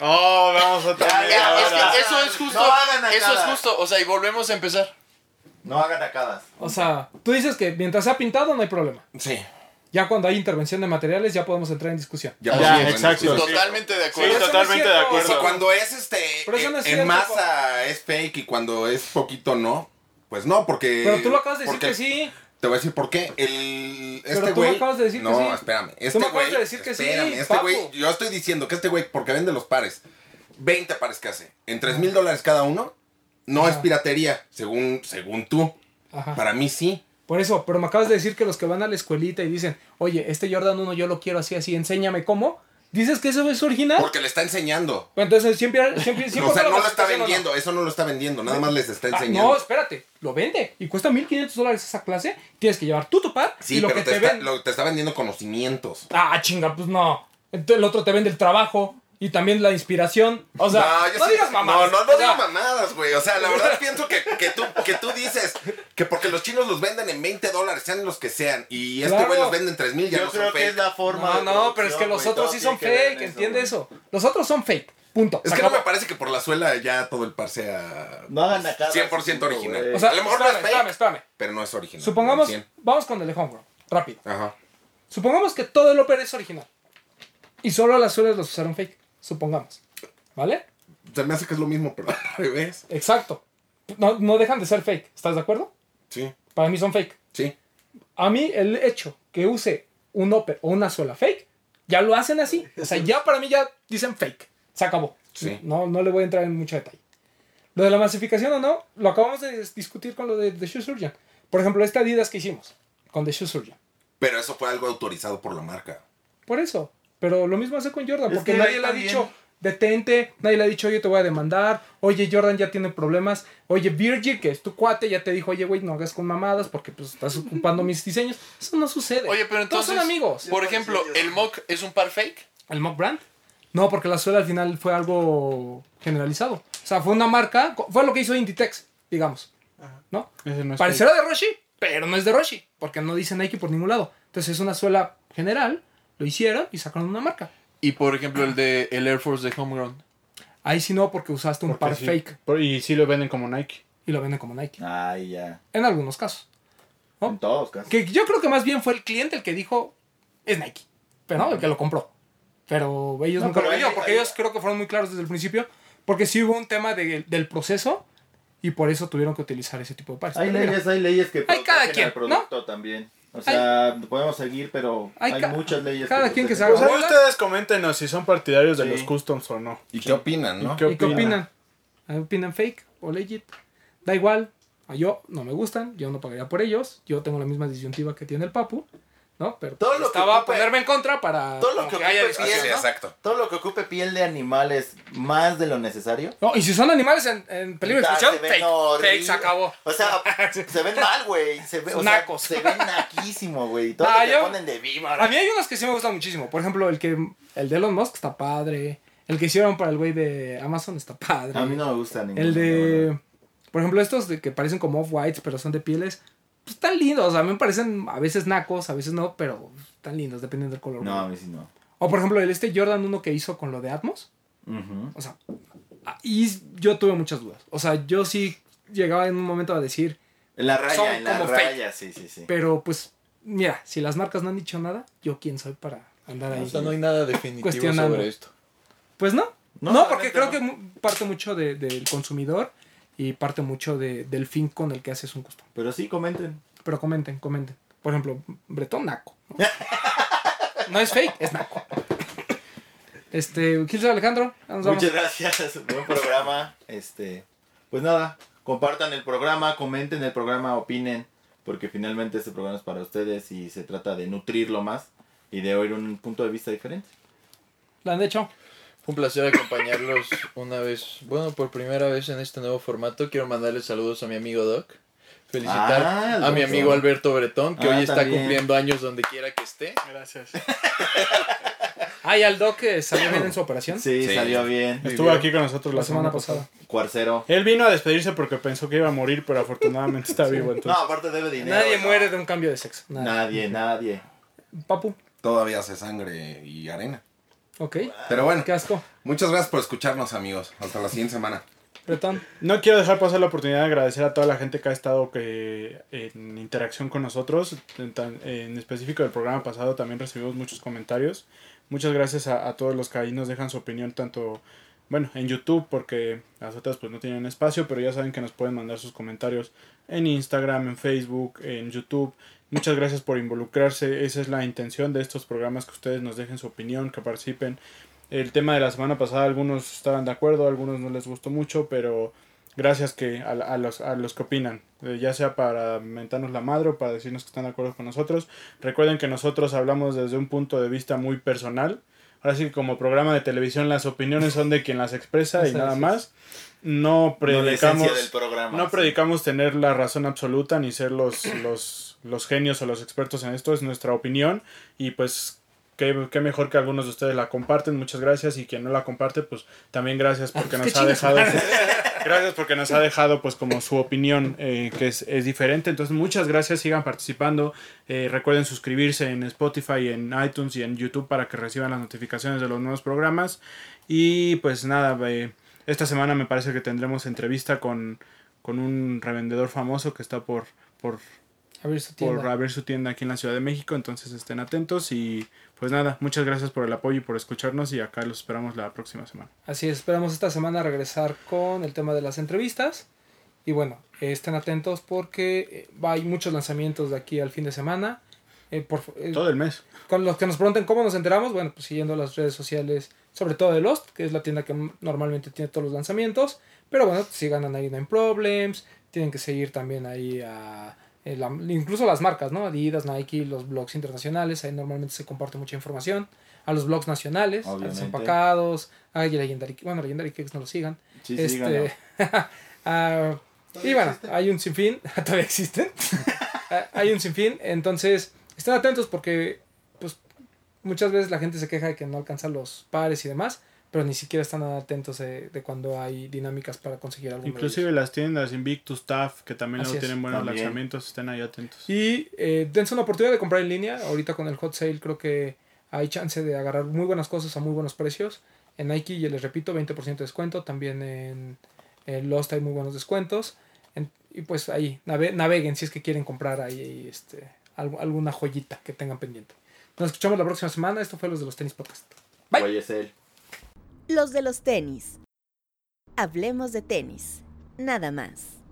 Oh, vamos otra Ya, vez. ya, es que eso es justo No hagan eso es justo o sea y volvemos a empezar No hagan acadas. O sea, tú dices que mientras sea pintado no hay problema. Sí. Ya cuando hay intervención de materiales ya podemos entrar en discusión. Ya, Ya, podemos exacto. sí. Totalmente de Sí, acuerdo. no totalmente de cierto. Y si acuerdo. cuando es este Pero eso no es en cierto, masa es fake y cuando es poquito no, pues no, porque. Pero tú lo acabas de decir que sí. Te voy a decir por qué. El, Pero este tú me güey. acabas de decir que no, sí. espérame. Tú Este me acabas güey. de decir que sí, espérame, este güey. Yo estoy diciendo que este güey, porque vende los pares, 20 pares que hace, en 3 mil dólares cada uno, no es piratería, según, según tú. Ajá. Para mí sí. Por eso, pero me acabas de decir que los que van a la escuelita y dicen, oye, este Jordan 1 yo lo quiero así, así, enséñame cómo. ¿Dices que eso es original? Porque le está enseñando. Entonces siempre, siempre, siempre o sea, no lo está vendiendo, eso no lo está vendiendo, nada más les está Ah, enseñando. no, espérate, lo vende y cuesta 1500 dólares esa clase. Tienes que llevar tú tu par sí, y lo pero que te, te, está, lo- te está vendiendo conocimientos. Ah, chinga, pues no. Entonces el otro te vende el trabajo y también la inspiración. O sea, no, yo sí- digas mamadas. No, no, no digo mamadas, güey. O sea, la verdad pienso que, que, tú, que tú dices que porque los chinos los venden en 20 dólares, sean los que sean, y este Claro. güey los vende en 3 mil, ya Yo no son creo que fake. es la forma. No, no, pero es que los otros sí son fake, en entiende eso. Los otros son fake. Punto. Es que no me parece que por la suela ya todo el par sea No hagan acadas. 100% original. güey. O sea, A lo mejor no espérame, es fake. espérame, espérame. pero no es original. Supongamos, 100. vamos con el de Homegrown, rápido. Ajá. Supongamos que todo el Upper es original. Y solo las suelas los usaron fake. Supongamos. ¿Vale? Se me hace que es lo mismo, pero al revés. Exacto. No, no dejan de ser fake. ¿Estás de acuerdo? Sí, Para mí son fake. sí. A mí el hecho que use un upper o una suela fake, ya lo hacen así. O sea, ya para mí ya dicen fake. Se acabó. Sí. No, no le voy a entrar en mucho detalle. Lo de la masificación o no, lo acabamos de discutir con lo de The Shoe Surgeon. Por ejemplo, esta Adidas que hicimos con The Shoe Surgeon. Pero eso fue algo autorizado por la marca. Por eso. Pero lo mismo hace con Jordan, Es porque que nadie le ha dicho, detente, nadie le ha dicho, oye, te voy a demandar, oye, Jordan ya tiene problemas, oye, Virgil, que es tu cuate, ya te dijo, oye, güey, no hagas con mamadas porque pues estás ocupando mis diseños. Eso no sucede. Oye, pero Todos entonces, son amigos. por ejemplo, el mock es un par fake. ¿El mock brand? No, porque la suela al final fue algo generalizado. O sea, fue una marca, fue lo que hizo Inditex, digamos. ¿No? Ese no es Parecerá de Roshi, pero no es de Roshi, porque no dice Nike por ningún lado. Entonces es una suela general, lo hicieron y sacaron una marca. Y por ejemplo, el de el Air Force de Homegrown. Ahí sí no, porque usaste un Porque par sí. fake Por- Y sí lo venden como Nike. y lo venden como Nike. Ay, ya. En algunos casos. ¿No? En todos casi. Que yo creo que más bien fue el cliente el que dijo, es Nike. Pero no, el que lo compró. Pero ellos No, nunca pero lo vendieron, porque ahí- ellos creo que fueron muy claros desde el principio. Porque sí hubo un tema de- del proceso y por eso tuvieron que utilizar ese tipo de pares. Hay Pero mira, leyes, hay leyes que Hay cada protegen quien, al producto también. O sea, podemos seguir, pero Hay hay, muchas leyes. cada quien que se haga Pues ustedes coméntenos si son partidarios de Sí. los customs o no. ¿Y qué opinan, no? ¿Y qué ¿Y qué opinan? opinan? ¿Opinan fake o legit? Da igual. A yo no me gustan, yo no pagaría por ellos. Yo tengo la misma disyuntiva que tiene el Papu. ¿No? Pero Todo lo que estaba a ocupe- ponerme en contra para todo lo que que haya exacto. Todo lo que ocupe piel de animales más de lo necesario. No, y si son animales en, en peligro de Ah, extinción, se acabó. O sea, se ven mal, güey. Se, ve, o sea, Nacos. se ven naquísimo, güey. Todo Ah, lo que yo- ponen de víbora. A mí hay unos que sí me gustan muchísimo. Por ejemplo, el que el de Elon Musk está padre. El que hicieron para el güey de Amazon está padre. A mí no me gusta ninguno. el de. Por ejemplo, estos de que parecen como off-whites, pero son de pieles. Pues están lindos. O sea, a mí me parecen a veces nacos, a veces no, pero están lindos, dependiendo del color. No, a mí sí no. O por ejemplo, el este Jordan 1 que hizo con lo de Atmos. O sea, y yo tuve muchas dudas. O sea, yo sí llegaba en un momento a decir, En la raya, Son en la como raya, sí, sí, sí. pero pues, mira, si las marcas no han dicho nada, yo quién soy para andar ahí. O sea, no hay nada definitivo sobre esto. Pues no. No, No, porque creo no. que parte mucho de- del consumidor y parte mucho de- del fin con el que haces un custom. Pero sí, comenten. Pero comenten, comenten. Por ejemplo, Bretón Naco. ¿no? No es fake, es Naco. Este, Gilson Alejandro, nos. Muchas gracias, buen programa. Este, pues nada, compartan el programa, comenten el programa, opinen, porque finalmente este programa es para ustedes y se trata de nutrirlo más y de oír un punto de vista diferente. ¿Lo han hecho? Un placer acompañarlos una vez, bueno, por primera vez en este nuevo formato. Quiero mandarles saludos a mi amigo Doc. Felicitar Ah, a mi amigo Alberto Bretón, que Ah, hoy está también. cumpliendo años donde quiera que esté. Gracias. Ah, y al Doc que salió bien en su operación. Sí, Sí. salió bien. Estuvo aquí con nosotros La semana pasada. Cuarcero. Él vino a despedirse porque pensó que iba a morir, pero afortunadamente está vivo. No, Entonces. aparte debe dinero. Nadie no. muere de un cambio de sexo. Nadie. Nadie, nadie. Papu, Todavía hace sangre y arena. Ok. Pero bueno, Qué asco. muchas gracias por escucharnos, amigos. Hasta la siguiente semana. Bretón. No quiero dejar pasar la oportunidad de agradecer a toda la gente que ha estado que, en interacción con nosotros. En, tan- en específico del programa pasado también recibimos muchos comentarios. Muchas gracias a, a todos los que ahí nos dejan su opinión, tanto bueno en YouTube, porque las otras pues no tienen espacio, pero ya saben que nos pueden mandar sus comentarios en Instagram, en Facebook, en YouTube. Muchas gracias por involucrarse. Esa es la intención de estos programas, que ustedes nos dejen su opinión, que participen. El tema de la semana pasada, algunos estaban de acuerdo, algunos no les gustó mucho, pero gracias que a, a los, a los que opinan, eh, ya sea para mentarnos la madre o para decirnos que están de acuerdo con nosotros. Recuerden que nosotros hablamos desde un punto de vista muy personal. Ahora sí que como programa de televisión las opiniones son de quien las expresa y nada más. No predicamos, esencia del programa. no predicamos tener la razón absoluta ni ser los, los, los genios o los expertos en esto, es nuestra opinión. Y pues qué, qué mejor que algunos de ustedes la comparten, muchas gracias. Y quien no la comparte pues también gracias porque Ah, nos ha dejado. Gracias porque nos ha dejado pues como su opinión eh, que es, es diferente. Entonces muchas gracias. Sigan participando. Eh, recuerden suscribirse en Spotify en iTunes y en YouTube para que reciban las notificaciones de los nuevos programas. Y pues nada eh, esta semana me parece que tendremos entrevista con, con un revendedor famoso que está por, por, Abrir su por tienda. abrir su tienda aquí en la Ciudad de México, entonces estén atentos y pues nada, muchas gracias por el apoyo y por escucharnos y acá los esperamos la próxima semana. Así es, esperamos esta semana regresar con el tema de las entrevistas. Y bueno, eh, estén atentos porque eh, hay muchos lanzamientos de aquí al fin de semana. Eh, por, eh, Todo el mes. con los que nos pregunten cómo nos enteramos, bueno, pues siguiendo las redes sociales, sobre todo de Lost, que es la tienda que normalmente tiene todos los lanzamientos. Pero bueno, sigan a 99 Problems, tienen que seguir también ahí a... eh, la- incluso las marcas, ¿no? Adidas, Nike, los blogs internacionales, ahí normalmente se comparte mucha información. A los blogs nacionales, a los Obviamente. empacados, a Legendary, bueno, Legendary Cakes no lo sigan. Sí, este, ah, y bueno, hay un sinfín, todavía existen. Hay un sinfín, entonces estén atentos porque pues muchas veces la gente se queja de que no alcanzan los pares y demás, pero ni siquiera están atentos de, de cuando hay dinámicas para conseguir algo. Inclusive las tiendas Invictus, Staff, que también luego tienen buenos También. lanzamientos, estén ahí atentos. Y eh, dense una oportunidad de comprar en línea. Ahorita con el hot sale creo que hay chance de agarrar muy buenas cosas a muy buenos precios. En Nike, ya les repito, 20% de descuento. También en, en Lost hay muy buenos descuentos. En- y pues ahí, nave- naveguen si es que quieren comprar ahí este, algo- alguna joyita que tengan pendiente. Nos escuchamos la próxima semana. Esto fue los de los tenis podcast. Bye. Oye, es él. Los de los tenis. Hablemos de tenis. Nada más.